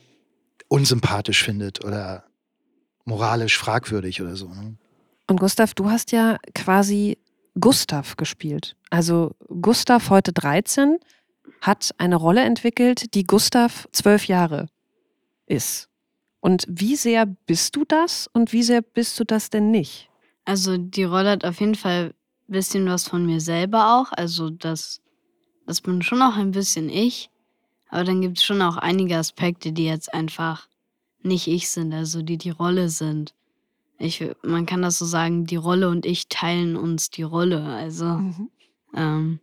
unsympathisch findet oder moralisch fragwürdig oder so. Ne? Und Gustav, du hast ja quasi Gustav gespielt. Also Gustav, heute 13, hat eine Rolle entwickelt, die Gustav zwölf Jahre ist. Und wie sehr bist du das und wie sehr bist du das denn nicht? Also die Rolle hat auf jeden Fall ein bisschen was von mir selber auch. Also das, das bin schon auch ein bisschen ich. Aber dann gibt es schon auch einige Aspekte, die jetzt einfach nicht ich sind, also die die Rolle sind. Ich, man kann das so sagen, die Rolle und ich teilen uns die Rolle. Also Mhm. ähm,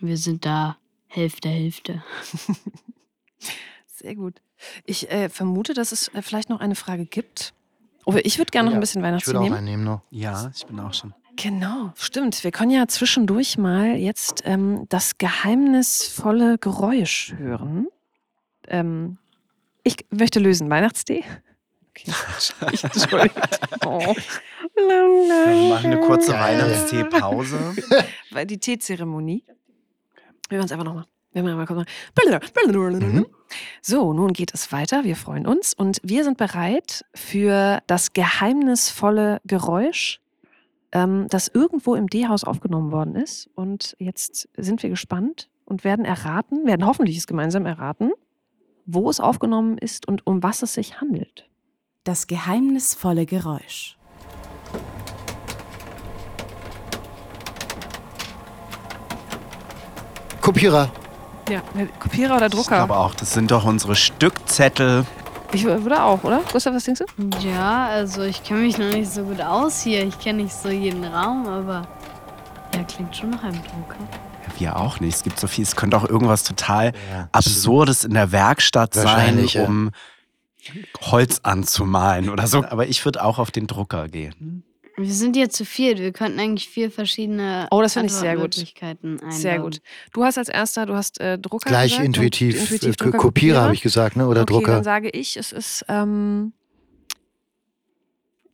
wir sind da Hälfte, Hälfte. Sehr gut. Ich äh, vermute, dass es äh, vielleicht noch eine Frage gibt. Aber ich würde gerne noch Ja, ein bisschen Ich Weihnachtstee würde auch nehmen. einen nehmen noch. Ja, ich bin auch schon. Genau, stimmt. Wir können ja zwischendurch mal jetzt ähm, das geheimnisvolle Geräusch hören. Ähm, ich möchte lösen. Weihnachtstee? Okay. Ich, Entschuldigung. Oh. Wir machen eine kurze. Weihnachtstee-Pause. Weil die Teezeremonie. Wir hören es einfach nochmal. Wir machen mal kurz mal. Mhm. So, nun geht es weiter. Wir freuen uns und wir sind bereit für das geheimnisvolle Geräusch, ähm, das irgendwo im D-Haus aufgenommen worden ist. Und jetzt sind wir gespannt und werden erraten, werden hoffentlich es gemeinsam erraten, wo es aufgenommen ist und um was es sich handelt. Das geheimnisvolle Geräusch. Kopierer. Ja, Kopierer oder Ich Drucker? glaube auch, das sind doch unsere Stückzettel. Ich würde auch, oder? Gustav, was denkst du? Ja, also ich kenne mich noch nicht so gut aus hier. Ich kenne nicht so jeden Raum, aber ja, klingt schon nach einem Drucker. Ja, wir auch nicht. Es gibt so viel. Es könnte auch irgendwas total Ja. Absurdes in der Werkstatt sein, Wahrscheinlich, ja. um Holz anzumalen oder so. Aber ich würde auch auf den Drucker gehen. Wir sind hier zu viert. Wir könnten eigentlich vier verschiedene Oh, das finde ich sehr gut. Einloggen. Sehr gut. Du hast als erster, du hast äh, Drucker Gleich gesagt intuitiv. intuitiv äh, Drucker, Kopierer habe ich gesagt, ne? oder okay, Drucker. dann sage ich, es ist, ähm,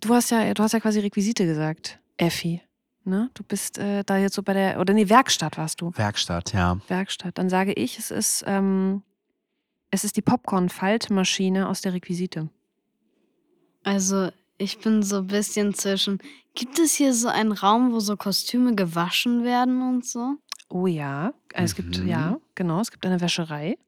du hast ja, du hast ja quasi Requisite gesagt, Effi. Ne? Du bist äh, da jetzt so bei der, oder nee, Werkstatt warst du. Werkstatt, ja. Werkstatt. Dann sage ich, es ist, ähm, es ist die Popcorn-Faltmaschine aus der Requisite. Also, ich bin so ein bisschen zwischen. Gibt es hier so einen Raum, wo so Kostüme gewaschen werden und so? Oh ja, äh, es gibt, Mhm. ja, genau, es gibt eine Wäscherei.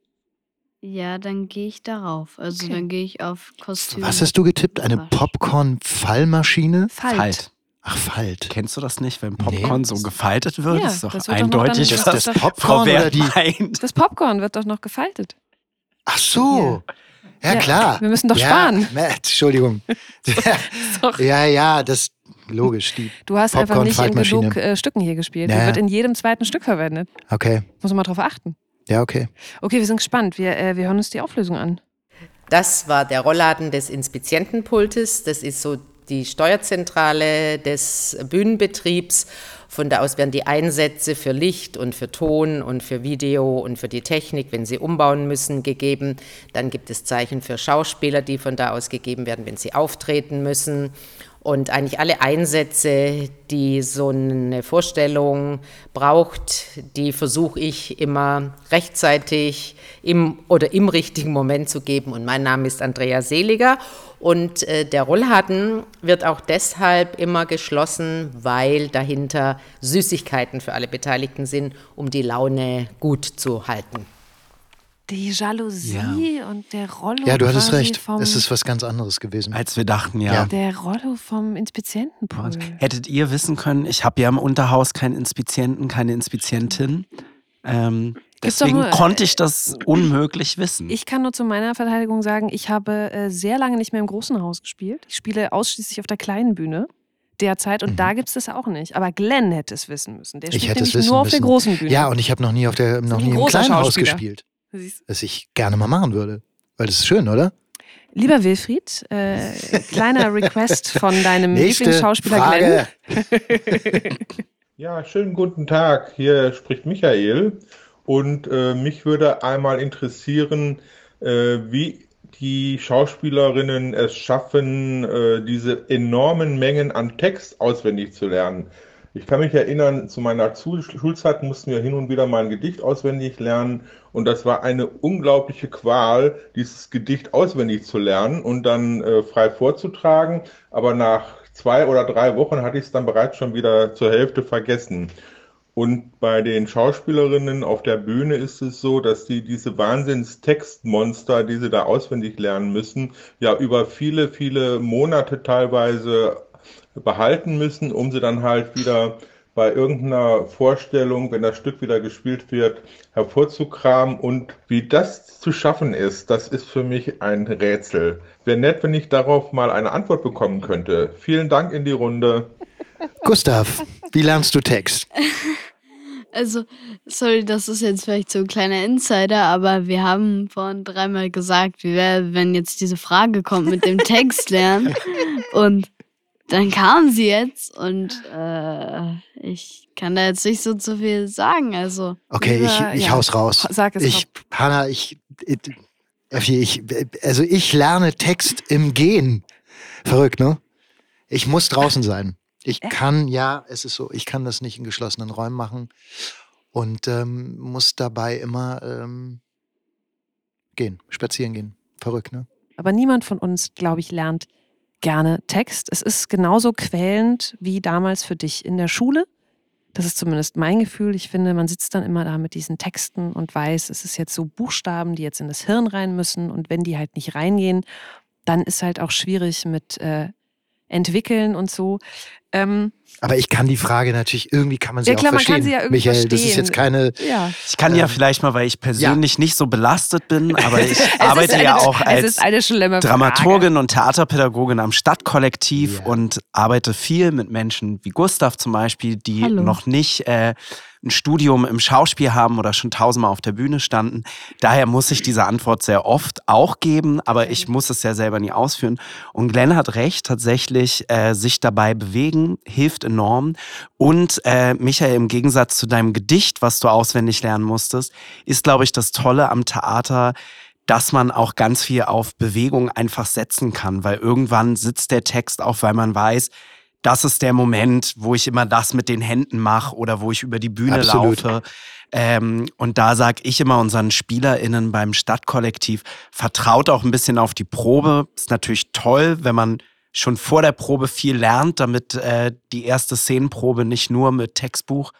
Ja, dann gehe ich darauf. Also, Okay. dann gehe ich auf Kostüme. Was hast du getippt? Eine Wasch. Popcorn-Fallmaschine? Falt. Falt. Ach, Falt. Kennst du das nicht, wenn Popcorn so gefaltet wird? Ja, ist doch das wird doch noch eindeutig, dann- Das, was das das- Frau Popcorn oder die. meint. Das Popcorn wird doch noch gefaltet. Ach so. Ja, Ja, klar. wir müssen doch ja, sparen. Matt, Entschuldigung. Ja, ja, das logisch. Die, Du hast einfach nicht in genug äh, Stücken hier gespielt. Die Ja. wird in jedem zweiten Stück verwendet. okay. Muss man mal drauf achten. Ja, okay. Okay, wir sind gespannt. Wir, äh, wir hören uns die Auflösung an. Das war der Rollladen des Inspizientenpultes. Das ist so die Steuerzentrale des Bühnenbetriebs. Von da aus werden die Einsätze für Licht und für Ton und für Video und für die Technik, wenn sie umbauen müssen, gegeben. Dann gibt es Zeichen für Schauspieler, die von da aus gegeben werden, wenn sie auftreten müssen. Und eigentlich alle Einsätze, die so eine Vorstellung braucht, die versuche ich immer rechtzeitig im oder im richtigen Moment zu geben. Und mein Name ist Andrea Seliger. Und äh, der Rollhaden wird auch deshalb immer geschlossen, weil dahinter Süßigkeiten für alle Beteiligten sind, um die Laune gut zu halten. Die Jalousie und der Rollo. Ja, du hattest recht. Es ist was ganz anderes gewesen. Als wir dachten, ja. Ja. der Rollo vom Inspizientenpool. Hättet ihr wissen können, ich habe ja im Unterhaus keinen Inspizienten, keine Inspizientin. Ähm, deswegen nur, äh, konnte ich das unmöglich wissen. Ich kann nur zu meiner Verteidigung sagen, ich habe äh, sehr lange nicht mehr im großen Haus gespielt. Ich spiele ausschließlich auf der kleinen Bühne derzeit und da gibt es das auch nicht. Aber Glenn hätte es wissen müssen. Der Mhm. Ich spielt hätte es nämlich wissen nur auf müssen. der großen Bühne. Ja, und ich habe noch nie auf der, noch nie im kleinen Haus gespielt. Was ich gerne mal machen würde. Weil das ist schön, oder? Lieber Wilfried, äh, kleiner Request von deinem Nächste Lieblingsschauspieler Frage. Glenn. Ja, schönen guten Tag. Hier spricht Michael. Und äh, mich würde einmal interessieren, äh, wie die Schauspielerinnen es schaffen, äh, diese enormen Mengen an Text auswendig zu lernen. Ich kann mich erinnern, zu meiner Schul- Schulzeit mussten wir hin und wieder mal ein Gedicht auswendig lernen. Und das war eine unglaubliche Qual, dieses Gedicht auswendig zu lernen und dann äh, frei vorzutragen. Aber nach zwei oder drei Wochen hatte ich es dann bereits schon wieder zur Hälfte vergessen. Und bei den Schauspielerinnen auf der Bühne ist es so, dass die diese Wahnsinnstextmonster, die sie da auswendig lernen müssen, ja über viele, viele Monate teilweise behalten müssen, um sie dann halt wieder bei irgendeiner Vorstellung, wenn das Stück wieder gespielt wird, hervorzukramen. Und wie das zu schaffen ist, das ist für mich ein Rätsel. Wäre nett, wenn ich darauf mal eine Antwort bekommen könnte. Vielen Dank in die Runde. Gustav, wie lernst du Text? Also, sorry, das ist jetzt vielleicht so ein kleiner Insider, aber wir haben vorhin dreimal gesagt, wie wäre, wenn jetzt diese Frage kommt mit dem Text lernen. Und dann kam sie jetzt und äh, ich kann da jetzt nicht so zu viel sagen. Also, Okay, ich, Lieber- ich ja, hau's raus. sag es, Ich, Hanna, ich, ich, ich, also ich lerne Text im Gehen. Verrückt, ne? Ich muss draußen sein. Ich kann, ja, es ist so, ich kann das nicht in geschlossenen Räumen machen und ähm, muss dabei immer ähm, gehen, spazieren gehen. Verrückt, ne? Aber niemand von uns, glaube ich, lernt gerne Text. Es ist genauso quälend wie damals für dich in der Schule. Das ist zumindest mein Gefühl. Ich finde, man sitzt dann immer da mit diesen Texten und weiß, es ist jetzt so Buchstaben, die jetzt in das Hirn rein müssen. Und wenn die halt nicht reingehen, dann ist halt auch schwierig mit äh, entwickeln und so. Ähm, Aber ich kann die Frage natürlich, irgendwie kann man sie Ja, klar, auch man kann verstehen. sie ja irgendwie Michael, das ist verstehen. jetzt keine. ja. Ich kann ja Ähm, vielleicht mal, weil ich persönlich nicht so belastet bin, aber ich arbeite eine, ja auch als Dramaturgin und Theaterpädagogin am Stadtkollektiv Ja. und arbeite viel mit Menschen wie Gustav zum Beispiel, die Hallo. noch nicht äh, ein Studium im Schauspiel haben oder schon tausendmal auf der Bühne standen. Daher muss ich diese Antwort sehr oft auch geben, aber ich muss es ja selber nie ausführen. Und Glenn hat recht, tatsächlich äh, sich dabei bewegen hilft enorm. Und äh, Michael, im Gegensatz zu deinem Gedicht, was du auswendig lernen musstest, ist, glaube ich, das Tolle am Theater, dass man auch ganz viel auf Bewegung einfach setzen kann, weil irgendwann sitzt der Text auch, weil man weiß, das ist der Moment, wo ich immer das mit den Händen mache oder wo ich über die Bühne Absolut. laufe. Ähm, und da sage ich immer unseren SpielerInnen beim Stadtkollektiv, vertraut auch ein bisschen auf die Probe. Ist natürlich toll, wenn man schon vor der Probe viel lernt, damit äh, die erste Szenenprobe nicht nur mit Textbuch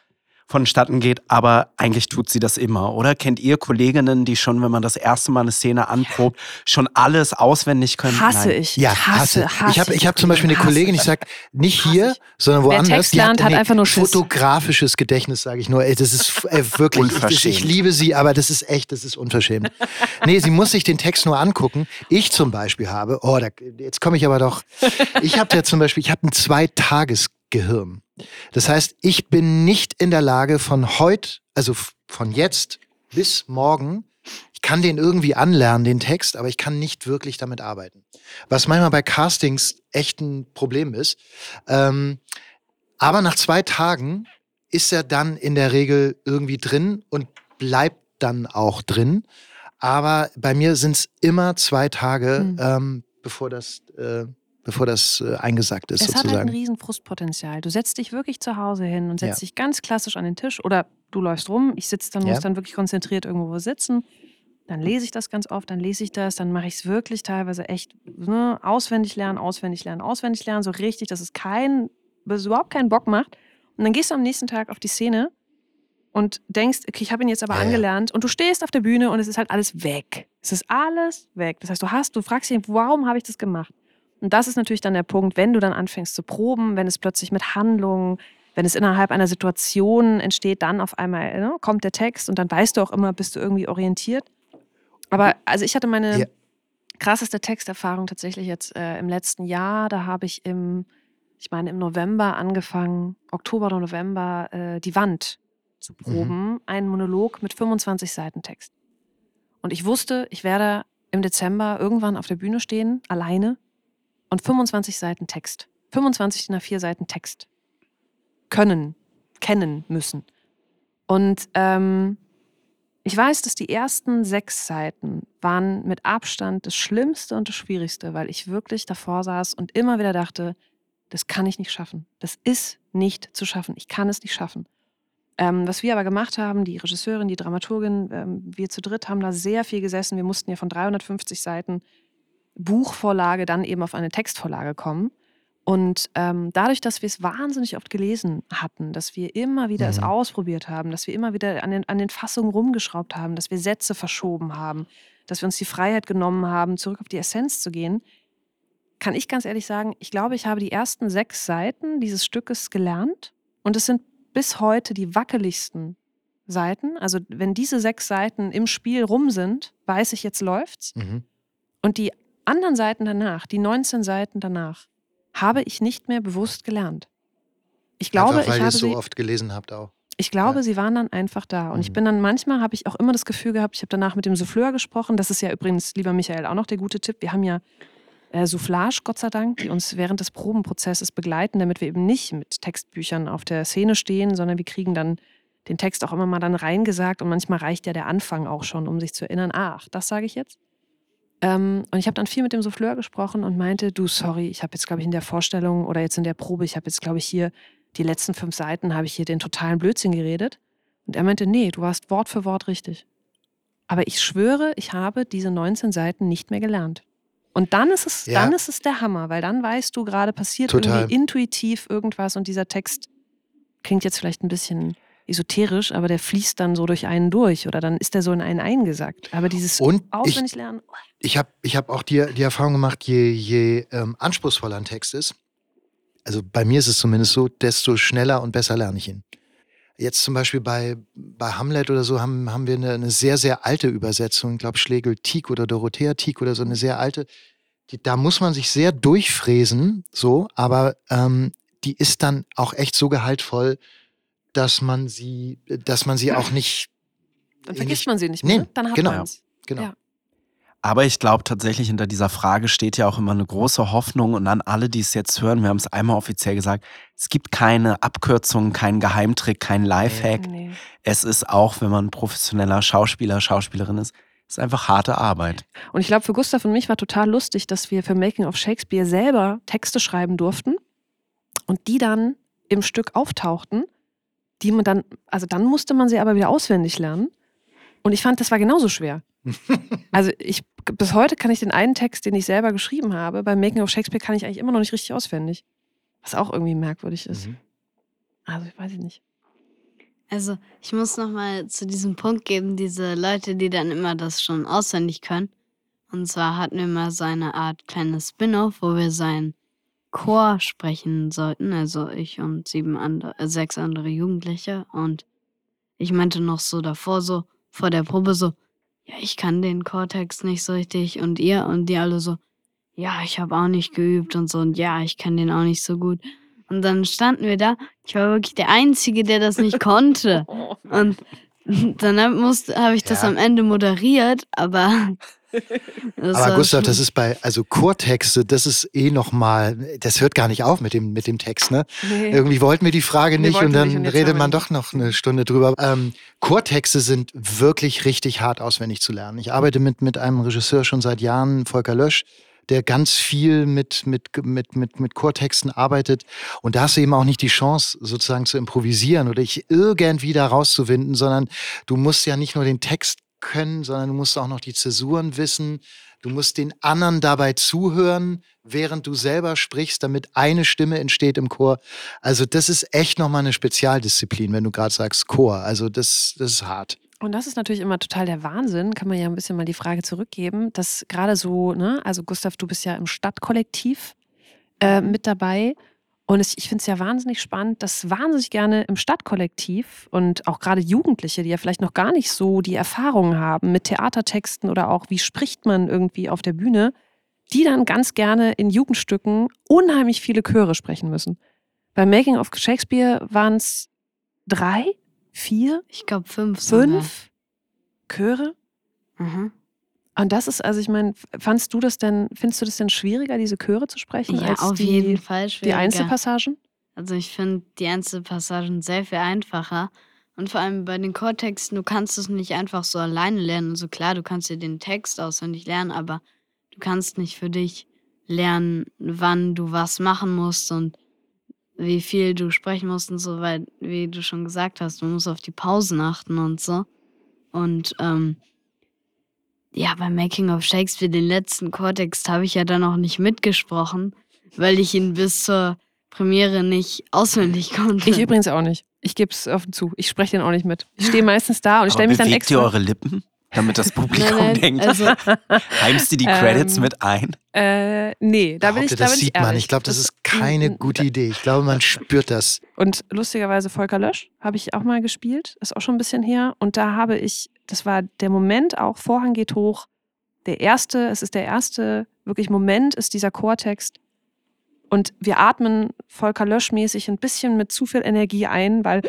vonstatten geht, aber eigentlich tut sie das immer, oder? Kennt ihr Kolleginnen, die schon, wenn man das erste Mal eine Szene anprobt, schon alles auswendig können? Hasse Nein. ich. Ja, ich hasse, hasse. Ich habe ich hab zum Beispiel eine hasse Kollegin, ich ich. sag nicht hier, sondern Wer woanders. Text die lernt, hat nee, einfach nur Schiss. Fotografisches Gedächtnis, sage ich nur. Ey, das ist äh, wirklich, ich, ich liebe sie, aber das ist echt, das ist unverschämt. nee, sie muss sich den Text nur angucken. Ich zum Beispiel habe, oh, da, jetzt komme ich aber doch. Ich habe ja zum Beispiel, ich habe ein Zweitagesgehirn. Das heißt, ich bin nicht in der Lage von heute, also von jetzt bis morgen, ich kann den irgendwie anlernen, den Text, aber ich kann nicht wirklich damit arbeiten. Was manchmal bei Castings echt ein Problem ist. Ähm, aber nach zwei Tagen ist er dann in der Regel irgendwie drin und bleibt dann auch drin. Aber bei mir sind es immer zwei Tage, Hm. ähm, bevor das, äh, bevor das äh, eingesackt ist, Es hat halt ein sozusagen. riesen Frustpotenzial. Du setzt dich wirklich zu Hause hin und setzt Ja. dich ganz klassisch an den Tisch oder du läufst rum. Ich sitze dann, Ja. muss dann wirklich konzentriert irgendwo sitzen. Dann lese ich das ganz oft, dann lese ich das, dann mache ich es wirklich teilweise echt ne, auswendig lernen, auswendig lernen, auswendig lernen, so richtig, dass es kein, dass es überhaupt keinen Bock macht. Und dann gehst du am nächsten Tag auf die Szene und denkst, okay, ich habe ihn jetzt aber ja. angelernt und du stehst auf der Bühne und es ist halt alles weg. Es ist alles weg. Das heißt, du hast, du fragst dich, warum habe ich das gemacht? Und das ist natürlich dann der Punkt, wenn du dann anfängst zu proben, wenn es plötzlich mit Handlungen, wenn es innerhalb einer Situation entsteht, dann auf einmal ne, kommt der Text und dann weißt du auch immer, bist du irgendwie orientiert. Aber also ich hatte meine Ja. krasseste Texterfahrung tatsächlich jetzt äh, im letzten Jahr. Da habe ich im, ich meine im November angefangen, Oktober oder November, äh, die Wand zu proben. Einen Monolog mit 25 Seiten Text. Und ich wusste, ich werde im Dezember irgendwann auf der Bühne stehen, alleine und 25 Seiten Text. 25 nach vier Seiten Text. Können, kennen müssen. Und ähm, ich weiß, dass die ersten sechs Seiten waren mit Abstand das Schlimmste und das Schwierigste, weil ich wirklich davor saß und immer wieder dachte, das kann ich nicht schaffen. Das ist nicht zu schaffen. Ich kann es nicht schaffen. Ähm, was wir aber gemacht haben, die Regisseurin, die Dramaturgin, ähm, wir zu dritt haben da sehr viel gesessen. Wir mussten ja von 350 Seiten Buchvorlage dann eben auf eine Textvorlage kommen. Und ähm, dadurch, dass wir es wahnsinnig oft gelesen hatten, dass wir immer wieder mhm. es ausprobiert haben, dass wir immer wieder an den, an den Fassungen rumgeschraubt haben, dass wir Sätze verschoben haben, dass wir uns die Freiheit genommen haben, zurück auf die Essenz zu gehen, kann ich ganz ehrlich sagen, ich glaube, ich habe die ersten sechs Seiten dieses Stückes gelernt und es sind bis heute die wackeligsten Seiten. Also wenn diese sechs Seiten im Spiel rum sind, weiß ich, jetzt läuft's. Mhm. Und die anderen Seiten danach, die 19 Seiten danach, habe ich nicht mehr bewusst gelernt. Ich glaube, einfach, weil ich habe so sie, oft gelesen habt auch. Ich glaube, ja. sie waren dann einfach da. Und mhm. ich bin dann manchmal, habe ich auch immer das Gefühl gehabt, ich habe danach mit dem Souffleur gesprochen. Das ist ja übrigens, lieber Michael, auch noch der gute Tipp. Wir haben ja äh, Soufflage, Gott sei Dank, die uns während des Probenprozesses begleiten, damit wir eben nicht mit Textbüchern auf der Szene stehen, sondern wir kriegen dann den Text auch immer mal dann reingesagt und manchmal reicht ja der Anfang auch schon, um sich zu erinnern, ach, das sage ich jetzt. Ähm, und ich habe dann viel mit dem Souffleur gesprochen und meinte, du, sorry, ich habe jetzt, glaube ich, in der Vorstellung oder jetzt in der Probe, ich habe jetzt, glaube ich, hier die letzten fünf Seiten, habe ich hier den totalen Blödsinn geredet. Und er meinte, nee, du warst Wort für Wort richtig. Aber ich schwöre, ich habe diese 19 Seiten nicht mehr gelernt. Und dann ist es, ja. dann ist es der Hammer, weil dann weißt du, gerade passiert Total. irgendwie intuitiv irgendwas und dieser Text klingt jetzt vielleicht ein bisschen esoterisch, aber der fließt dann so durch einen durch oder dann ist der so in einen eingesackt. Aber dieses und auswendig lernen. Ich habe ich hab auch die, die Erfahrung gemacht, je, je ähm, anspruchsvoller ein Text ist, also bei mir ist es zumindest so, desto schneller und besser lerne ich ihn. Jetzt zum Beispiel bei, bei Hamlet oder so haben, haben wir eine, eine sehr, sehr alte Übersetzung, ich glaube Schlegel Tieck oder Dorothea Tieck oder so, eine sehr alte. Die, da muss man sich sehr durchfräsen, so, aber ähm, die ist dann auch echt so gehaltvoll, dass man sie, dass man sie auch nicht. Dann vergisst nicht, man sie nicht mehr. Nee, dann hat genau, man es. Genau. Ja. Aber ich glaube tatsächlich, hinter dieser Frage steht ja auch immer eine große Hoffnung. Und an alle, die es jetzt hören, wir haben es einmal offiziell gesagt, es gibt keine Abkürzung, keinen Geheimtrick, keinen Lifehack. Nee, nee. Es ist auch, wenn man professioneller Schauspieler, Schauspielerin ist, ist einfach harte Arbeit. Und ich glaube, für Gustav und mich war total lustig, dass wir für Making of Shakespeare selber Texte schreiben durften und die dann im Stück auftauchten, die man dann, also dann musste man sie aber wieder auswendig lernen. Und ich fand, das war genauso schwer. also ich, bis heute kann ich den einen Text, den ich selber geschrieben habe, beim Making of Shakespeare kann ich eigentlich immer noch nicht richtig auswendig. Was auch irgendwie merkwürdig ist. Mhm. Also ich weiß nicht. Also ich muss noch mal zu diesem Punkt geben, diese Leute, die dann immer das schon auswendig können. Und zwar hatten wir mal so eine Art kleines Spin-off, wo wir seinen Chor sprechen sollten, also ich und sieben andere, äh, sechs andere Jugendliche. Und ich meinte noch so davor, so vor der Probe so, ja, ich kann den Chortext nicht so richtig und ihr und die alle so, ja, ich habe auch nicht geübt und so und ja, ich kann den auch nicht so gut. Und dann standen wir da. Ich war wirklich der Einzige, der das nicht konnte. Und dann habe ich das ja. am Ende moderiert, aber aber Gustav, das ist bei, also Chortexte, das ist eh nochmal, das hört gar nicht auf mit dem, mit dem Text, ne? Nee. Irgendwie wollten wir die Frage nicht und dann und redet man doch noch eine Stunde drüber. Ähm, Chortexte sind wirklich richtig hart auswendig zu lernen. Ich arbeite mit, mit einem Regisseur schon seit Jahren, Volker Lösch, der ganz viel mit, mit, mit, mit, mit Chortexten arbeitet. Und da hast du eben auch nicht die Chance, sozusagen zu improvisieren oder dich irgendwie da rauszuwinden, sondern du musst ja nicht nur den Text können, sondern du musst auch noch die Zäsuren wissen. Du musst den anderen dabei zuhören, während du selber sprichst, damit eine Stimme entsteht im Chor. Also das ist echt nochmal eine Spezialdisziplin, wenn du gerade sagst Chor. Also das, das ist hart. Und das ist natürlich immer total der Wahnsinn, kann man ja ein bisschen mal die Frage zurückgeben, dass gerade so, ne, also Gustav, du bist ja im Stadtkollektiv äh, mit dabei und ich finde es ja wahnsinnig spannend, dass wahnsinnig gerne im Stadtkollektiv und auch gerade Jugendliche, die ja vielleicht noch gar nicht so die Erfahrungen haben mit Theatertexten oder auch wie spricht man irgendwie auf der Bühne, die dann ganz gerne in Jugendstücken unheimlich viele Chöre sprechen müssen. Beim Making of Shakespeare waren es drei, vier? Ich glaube fünf. Fünf sogar. Chöre? Mhm. Und das ist, also ich meine, fandst du das denn, findest du das denn schwieriger, diese Chöre zu sprechen, Ja, als auf die, jeden Fall die schwieriger. Einzelpassagen? Also ich finde die Einzelpassagen sehr viel einfacher. Und vor allem bei den Chortexten, du kannst es nicht einfach so alleine lernen. Also klar, du kannst dir den Text auswendig lernen, aber du kannst nicht für dich lernen, wann du was machen musst und wie viel du sprechen musst und so, weil, wie du schon gesagt hast, du musst auf die Pausen achten und so. Und ähm, ja, beim Making of Shakespeare, den letzten Chortext, habe ich ja dann auch nicht mitgesprochen, weil ich ihn bis zur Premiere nicht auswendig konnte. Ich übrigens auch nicht. Ich gebe es offen zu. Ich spreche den auch nicht mit. Ich stehe meistens da und ich stelle mich dann extra. ihr eure Lippen, damit das Publikum Nein, nein, denkt? also- Heimst du die Credits Ähm, mit ein? Äh, nee, da bin ich, da das bin ich sieht man. ehrlich. Ich glaube, das ist keine gute Idee. Ich glaube, man spürt das. Und lustigerweise Volker Lösch habe ich auch mal gespielt, ist auch schon ein bisschen her. Und da habe ich, das war der Moment auch, Vorhang geht hoch. Der erste, es ist der erste wirklich Moment, ist dieser Chortext. Und wir atmen Volker Lösch-mäßig ein bisschen mit zu viel Energie ein, weil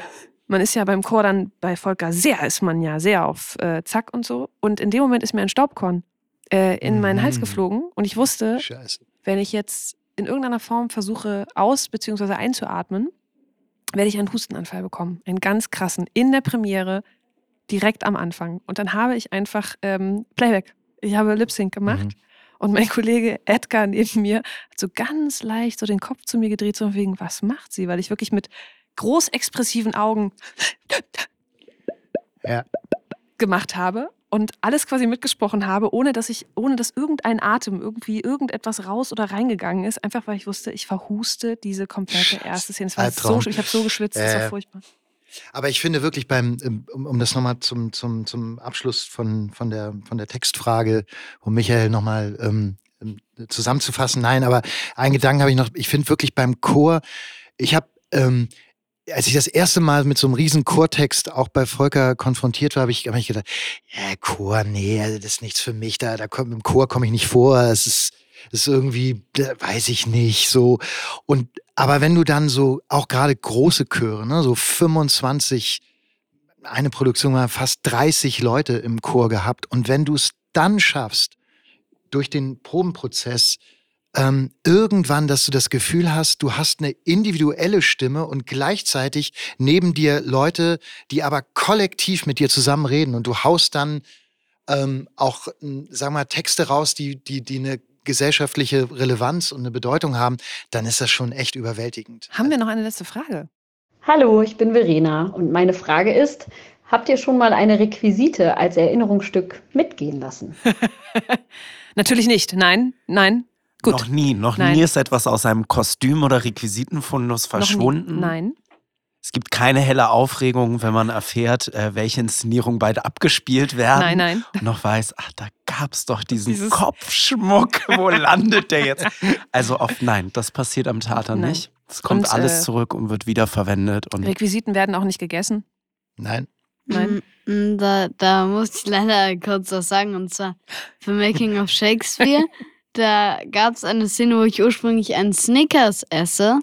man ist ja beim Chor dann, bei Volker sehr ist man ja sehr auf äh, Zack und so. Und in dem Moment ist mir ein Staubkorn äh, in meinen Hals Mhm. geflogen. Und ich wusste, Scheiße. wenn ich jetzt in irgendeiner Form versuche aus- bzw. einzuatmen, werde ich einen Hustenanfall bekommen. Einen ganz krassen. In der Premiere, direkt am Anfang. Und dann habe ich einfach ähm, Playback. Ich habe Lip Sync gemacht. Mhm. Und mein Kollege Edgar neben mir hat so ganz leicht so den Kopf zu mir gedreht, so wegen, was macht sie? Weil ich wirklich mit groß expressiven Augen Ja. gemacht habe und alles quasi mitgesprochen habe, ohne dass ich, ohne dass irgendein Atem irgendwie irgendetwas raus oder reingegangen ist, einfach weil ich wusste, ich verhuste diese komplette erste Szene. Es war Albtraum. so, ich habe so geschwitzt, es war Äh, furchtbar. Aber ich finde wirklich beim, ähm, um, um das nochmal zum, zum, zum Abschluss von, von, der, von der Textfrage, um Michael nochmal ähm, ähm, zusammenzufassen, nein, aber einen Gedanken habe ich noch, ich finde wirklich beim Chor, ich habe, ähm, als ich das erste Mal mit so einem riesen Chortext auch bei Volker konfrontiert war, habe ich, hab ich gedacht, ja, Chor, nee, also das ist nichts für mich, da, da kommt, im Chor komme ich nicht vor, es ist, ist irgendwie, da weiß ich nicht, so. Und, aber wenn du dann so, auch gerade große Chöre, ne, so 25, eine Produktion war fast 30 Leute im Chor gehabt. Und wenn du es dann schaffst, durch den Probenprozess, ähm, irgendwann, dass du das Gefühl hast, du hast eine individuelle Stimme und gleichzeitig neben dir Leute, die aber kollektiv mit dir zusammen reden und du haust dann ähm, auch, m, sagen wir mal, Texte raus, die, die, die eine gesellschaftliche Relevanz und eine Bedeutung haben, dann ist das schon echt überwältigend. Haben wir noch eine letzte Frage? Hallo, ich bin Verena und meine Frage ist, habt ihr schon mal eine Requisite als Erinnerungsstück mitgehen lassen? Natürlich nicht. Nein, nein. Gut. Noch nie, noch Nein. nie ist etwas aus einem Kostüm- oder Requisitenfundus verschwunden. Nein. Es gibt keine helle Aufregung, wenn man erfährt, äh, welche Inszenierungen beide abgespielt werden. Nein, nein. Und noch weiß, ach, da gab es doch diesen Dieses- Kopfschmuck. Wo landet der jetzt? Also auf nein, das passiert am Theater Nein. nicht. Es kommt Und, alles äh, zurück und wird wiederverwendet. Und Requisiten werden auch nicht gegessen. Nein. Nein. Mm, mm, Da, da muss ich leider kurz was sagen. Und zwar für Making of Shakespeare. da gab es eine Szene, wo ich ursprünglich einen Snickers esse.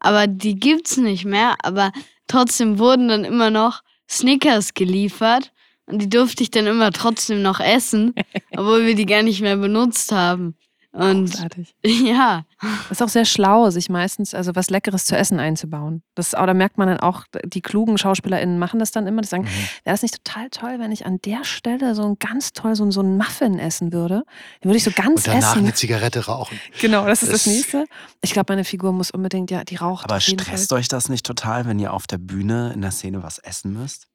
Aber die gibt's nicht mehr. Aber trotzdem wurden dann immer noch Snickers geliefert. Und die durfte ich dann immer trotzdem noch essen, obwohl wir die gar nicht mehr benutzt haben. Und Großartig. ja, Das ist auch sehr schlau, sich meistens also was Leckeres zu essen einzubauen. Das, aber da merkt man dann auch, die klugen SchauspielerInnen machen das dann immer. Die sagen, Mhm. wäre das nicht total toll, wenn ich an der Stelle so ein ganz toll so, ein- so ein Muffin essen würde? Den würde ich so ganz Und danach essen. eine Zigarette rauchen. Genau, das ist das, Das- nächste. Ich glaube, meine Figur muss unbedingt, ja, die raucht. aber stresst euch das nicht total, wenn ihr auf der Bühne in der Szene was essen müsst?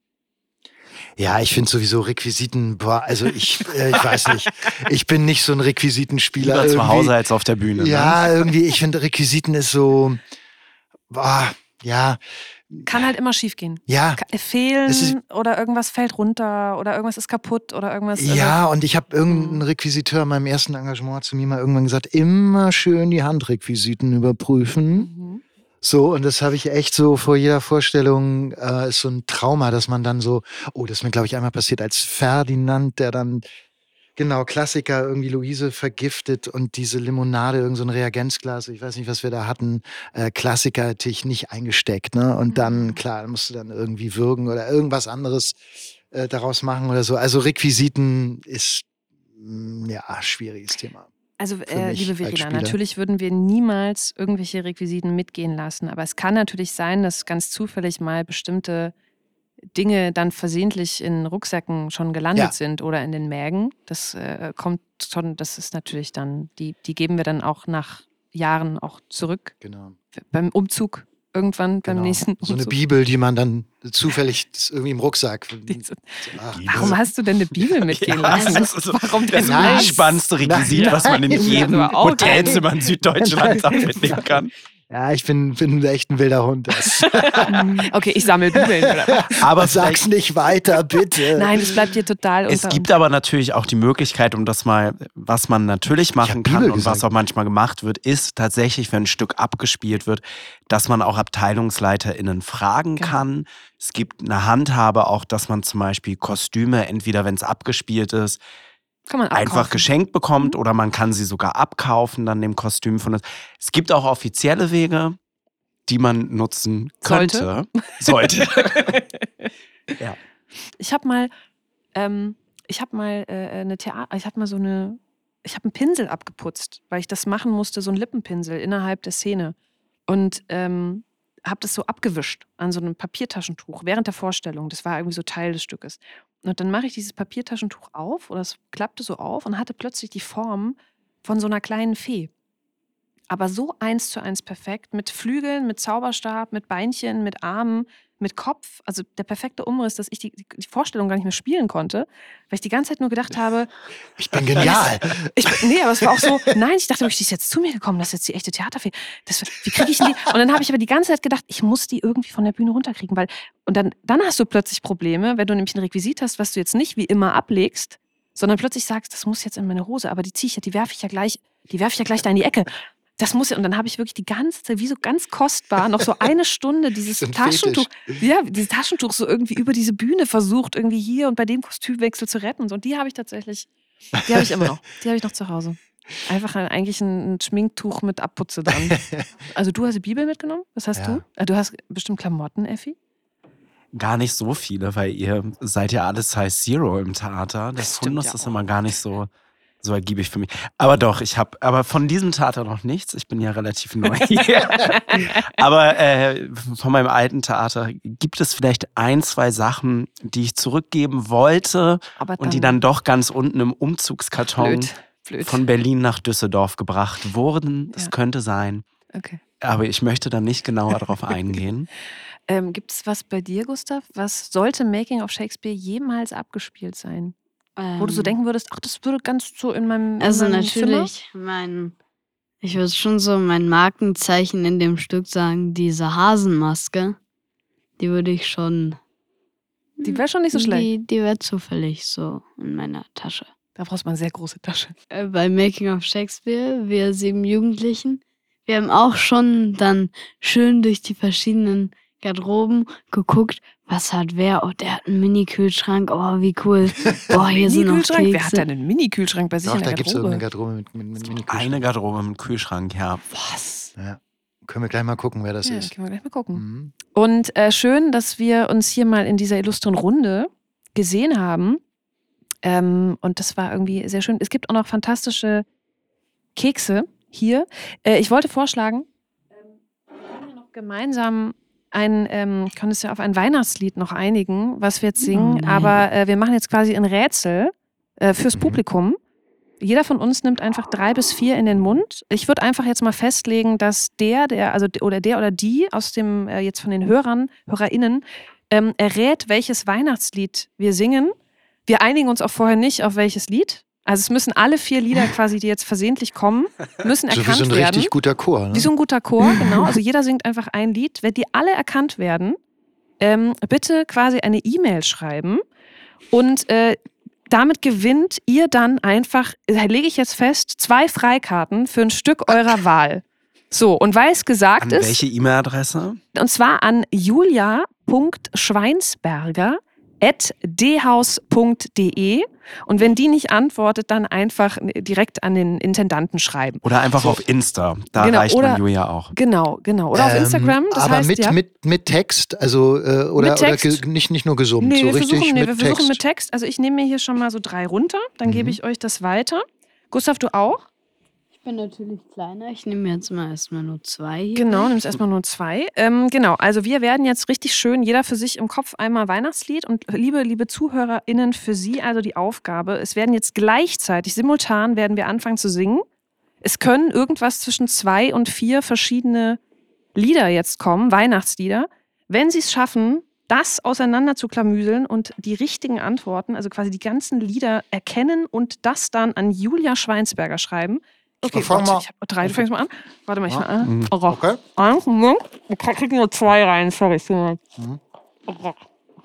Ja, ich finde sowieso Requisiten, boah, also ich, äh, ich weiß nicht. Ich bin nicht so ein Requisitenspieler. Lieber zu. Hause als auf der Bühne. Ja, Ne? irgendwie, ich finde Requisiten ist so, boah, ja, Kann halt immer schief gehen. ja. Ka- Fehlen Es ist- oder irgendwas fällt runter oder irgendwas ist kaputt oder irgendwas. also- Ja, und ich habe irgendeinen Requisiteur in meinem ersten Engagement zu mir mal irgendwann gesagt, immer schön die Handrequisiten überprüfen. Mhm. So, und das habe ich echt so vor jeder Vorstellung, äh, ist so ein Trauma, dass man dann so, oh, das ist mir, glaube ich, einmal passiert als Ferdinand, der dann, genau, Klassiker, irgendwie Luise vergiftet und diese Limonade, irgend so ein Reagenzglas, ich weiß nicht, was wir da hatten, äh, Klassiker ich nicht eingesteckt, ne? Und dann, klar, musst du dann irgendwie würgen oder irgendwas anderes äh, daraus machen oder so. Also Requisiten ist Mm, Ja, schwieriges Thema. Also, äh, liebe Verena, natürlich würden wir niemals irgendwelche Requisiten mitgehen lassen. Aber es kann natürlich sein, dass ganz zufällig mal bestimmte Dinge dann versehentlich in Rucksäcken schon gelandet Ja. sind oder in den Mägen. Das äh, kommt schon, das ist natürlich dann, die, die geben wir dann auch nach Jahren auch zurück. Genau. Beim Umzug irgendwann, beim Genau. nächsten So eine. Bibel, die man dann zufällig irgendwie im Rucksack. Diese- Ach, Warum hast du denn eine Bibel mitgehen lassen? das ist so Warum das spannendste Requisit, Nein. was man in jedem Hotelzimmer in Süddeutschland mitnehmen kann. Ja, ich bin, bin echt ein wilder Hund. Das. Okay, ich sammle Bibeln. Aber sag's nicht weiter, bitte. Nein, es bleibt dir total Es gibt aber natürlich auch die Möglichkeit, um das mal, was man natürlich machen kann Bibel und was auch manchmal gemacht wird, ist tatsächlich, wenn ein Stück abgespielt wird, dass man auch AbteilungsleiterInnen fragen Genau. kann. Es gibt eine Handhabe auch, dass man zum Beispiel Kostüme, entweder wenn es abgespielt ist, einfach geschenkt bekommt oder man kann sie sogar abkaufen, dann dem Kostüm von Es gibt auch offizielle Wege, die man nutzen könnte. Sollte. ja. Ich habe mal, ähm, ich habe mal äh, eine Theater, ich habe mal so eine, ich habe einen Pinsel abgeputzt, weil ich das machen musste, so ein Lippenpinsel innerhalb der Szene und ähm, habe das so abgewischt an so einem Papiertaschentuch während der Vorstellung. Das war irgendwie so Teil des Stückes. Und dann mache ich dieses Papiertaschentuch auf oder es klappte so auf und hatte plötzlich die Form von so einer kleinen Fee. Aber so eins zu eins perfekt, mit Flügeln, mit Zauberstab, mit Beinchen, mit Armen, mit Kopf. Also der perfekte Umriss, dass ich die, die Vorstellung gar nicht mehr spielen konnte, weil ich die ganze Zeit nur gedacht habe, Ich bin genial. ich, bin- nee, aber es war auch so, nein, ich dachte, die ist jetzt zu mir gekommen, das ist jetzt die echte Theaterfee. Das, wie kriege ich denn die? Und dann habe ich aber die ganze Zeit gedacht, ich muss die irgendwie von der Bühne runterkriegen, weil, und dann, dann hast du plötzlich Probleme, wenn du nämlich ein Requisit hast, was du jetzt nicht wie immer ablegst, sondern plötzlich sagst, das muss jetzt in meine Hose, aber die ziehe ich ja, die werfe ich ja gleich, die werfe ich ja gleich da in die Ecke. Das muss ja, und dann habe ich wirklich die ganze Zeit, wie so ganz kostbar, noch so eine Stunde dieses Taschentuch, ja, dieses Taschentuch so irgendwie über diese Bühne versucht, irgendwie hier und bei dem Kostümwechsel zu retten. und So. Und die habe ich tatsächlich, die habe ich immer noch. Die habe ich noch zu Hause. Einfach ein, eigentlich ein, Schminktuch mit Abputze dran. Also du hast die Bibel mitgenommen? Was hast Ja. du? Äh, Du hast bestimmt Klamotten, Effi? Gar nicht so viele, weil ihr seid ja alles Size Zero im Theater. Das Stimmt Fundus ja ist immer gar nicht so, so ergiebig für mich. Aber doch, ich habe, aber von diesem Theater noch nichts. Ich bin ja relativ neu hier. aber äh, von meinem alten Theater gibt es vielleicht ein, zwei Sachen, die ich zurückgeben wollte und die dann doch ganz unten im Umzugskarton blöd. blöd. von Berlin nach Düsseldorf gebracht wurden. Das Ja. könnte sein. okay. Aber ich möchte da nicht genauer drauf eingehen. Ähm, Gibt es was bei dir, Gustav? Was sollte Making of Shakespeare jemals abgespielt sein? Wo du so Ähm, denken würdest, ach, das würde ganz so in meinem, in Also meinem Zimmer? natürlich, mein, ich würde schon so mein Markenzeichen in dem Stück sagen, diese Hasenmaske, die würde ich schon. Die wäre schon nicht so schlecht. Die, die wäre zufällig so in meiner Tasche. Da brauchst du mal eine sehr große Tasche. Äh, Bei Making of Shakespeare, wir sieben Jugendlichen, wir haben auch schon dann schön durch die verschiedenen Garderoben geguckt, was hat wer? Oh, der hat einen Mini-Kühlschrank. Oh, wie cool. Boah, hier sind noch Mini-Kühlschrank? Wer hat Kekse. denn einen Mini-Kühlschrank bei sich Doch, in da der gibt es Garderobe? irgendeine Garderobe mit, mit, mit mini Eine Garderobe mit Kühlschrank, ja. Was? Ja. Können wir gleich mal gucken, wer das Ja, ist. können wir gleich mal gucken. Mhm. Und äh, schön, dass wir uns hier mal in dieser illustren Runde gesehen haben. Ähm, und das war irgendwie sehr schön. Es gibt auch noch fantastische Kekse hier. Äh, ich wollte vorschlagen, ähm, wir können ja noch gemeinsam ein, ähm, können es ja auf ein Weihnachtslied noch einigen, was wir jetzt singen. nein. aber äh, wir machen jetzt quasi ein Rätsel äh, fürs Mhm. Publikum. Jeder von uns nimmt einfach drei bis vier in den Mund. Ich würde einfach jetzt mal festlegen, dass der, der, also oder der oder die aus dem, äh, jetzt von den Hörern, HörerInnen, ähm, errät, welches Weihnachtslied wir singen. Wir einigen uns auch vorher nicht auf welches Lied. Also es müssen alle vier Lieder quasi, die jetzt versehentlich kommen, müssen So erkannt wie so ein werden. richtig guter Chor. Ne? Wie so ein guter Chor, genau. Also jeder singt einfach ein Lied. Wenn die alle erkannt werden, ähm, bitte quasi eine E-Mail schreiben und äh, damit gewinnt ihr dann einfach, da lege ich jetzt fest, zwei Freikarten für ein Stück eurer Wahl. So, und weil es gesagt An ist, welche E-Mail-Adresse? und zwar an julia.schweinsberger at dhaus.de. Und wenn die nicht antwortet, dann einfach direkt an den Intendanten schreiben. Oder einfach auf Insta. Da Genau, erreicht oder- man Julia auch. Genau, genau. Oder auf Ähm, Instagram. Das aber heißt, mit, ja, mit, mit Text, also äh, oder, Mit Text. oder nicht, nicht nur gesummt, Nee, so wir richtig versuchen, nee, mit wir versuchen Text. mit Text. Also ich nehme mir hier schon mal so drei runter, dann gebe ich euch das weiter. Gustav, du auch? Ich bin natürlich kleiner. Ich nehme jetzt mal erstmal nur zwei hier. Genau, nimmst erstmal nur zwei. Ähm, genau, also wir werden jetzt richtig schön, jeder für sich im Kopf einmal Weihnachtslied und liebe, liebe ZuhörerInnen, für Sie also die Aufgabe, es werden jetzt gleichzeitig, simultan werden wir anfangen zu singen. Es können irgendwas zwischen zwei und vier verschiedene Lieder jetzt kommen, Weihnachtslieder. Wenn Sie es schaffen, das auseinander zu klamüseln und die richtigen Antworten, also quasi die ganzen Lieder erkennen und das dann an Julia Schweinsberger schreiben. Okay, warte, mal. ich habe drei, du fängst mal an. Warte mal, ich Ja. mal an. Mhm. Oh, Okay. Eins. Wir kriegen nur zwei rein, sorry. ich Mhm. Oh.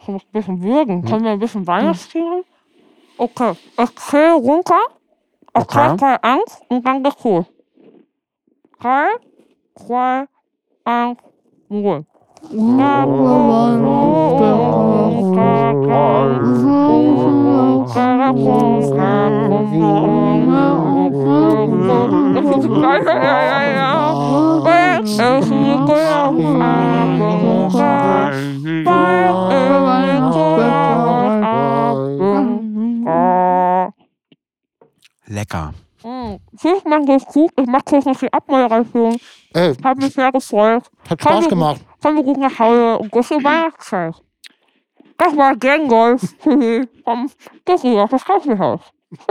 Ich muss ein bisschen würgen. Können wir ein bisschen Weihnachtslied? Okay. Ich zähle runter. Okay. drei, zwei, eins und dann geht's los. Drei, zwei, eins, null. Lecker. Tschüss, man geht's gut. Ich mach kurz noch die Abmoderation. Ey, Hat mich sehr gefreut. hat Spaß gemacht. Kommen wir gut nach Hause und gute Weihnachtszeit. Das war Glenn Golf vom Düsseldorf, das Kaufhaus.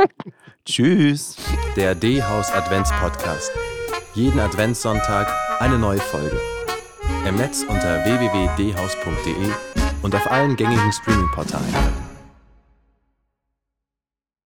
Tschüss. Der D-Haus Advents Podcast. Jeden Adventssonntag eine neue Folge. Im Netz unter www.dhaus.de und auf allen gängigen Streaming-Portalen.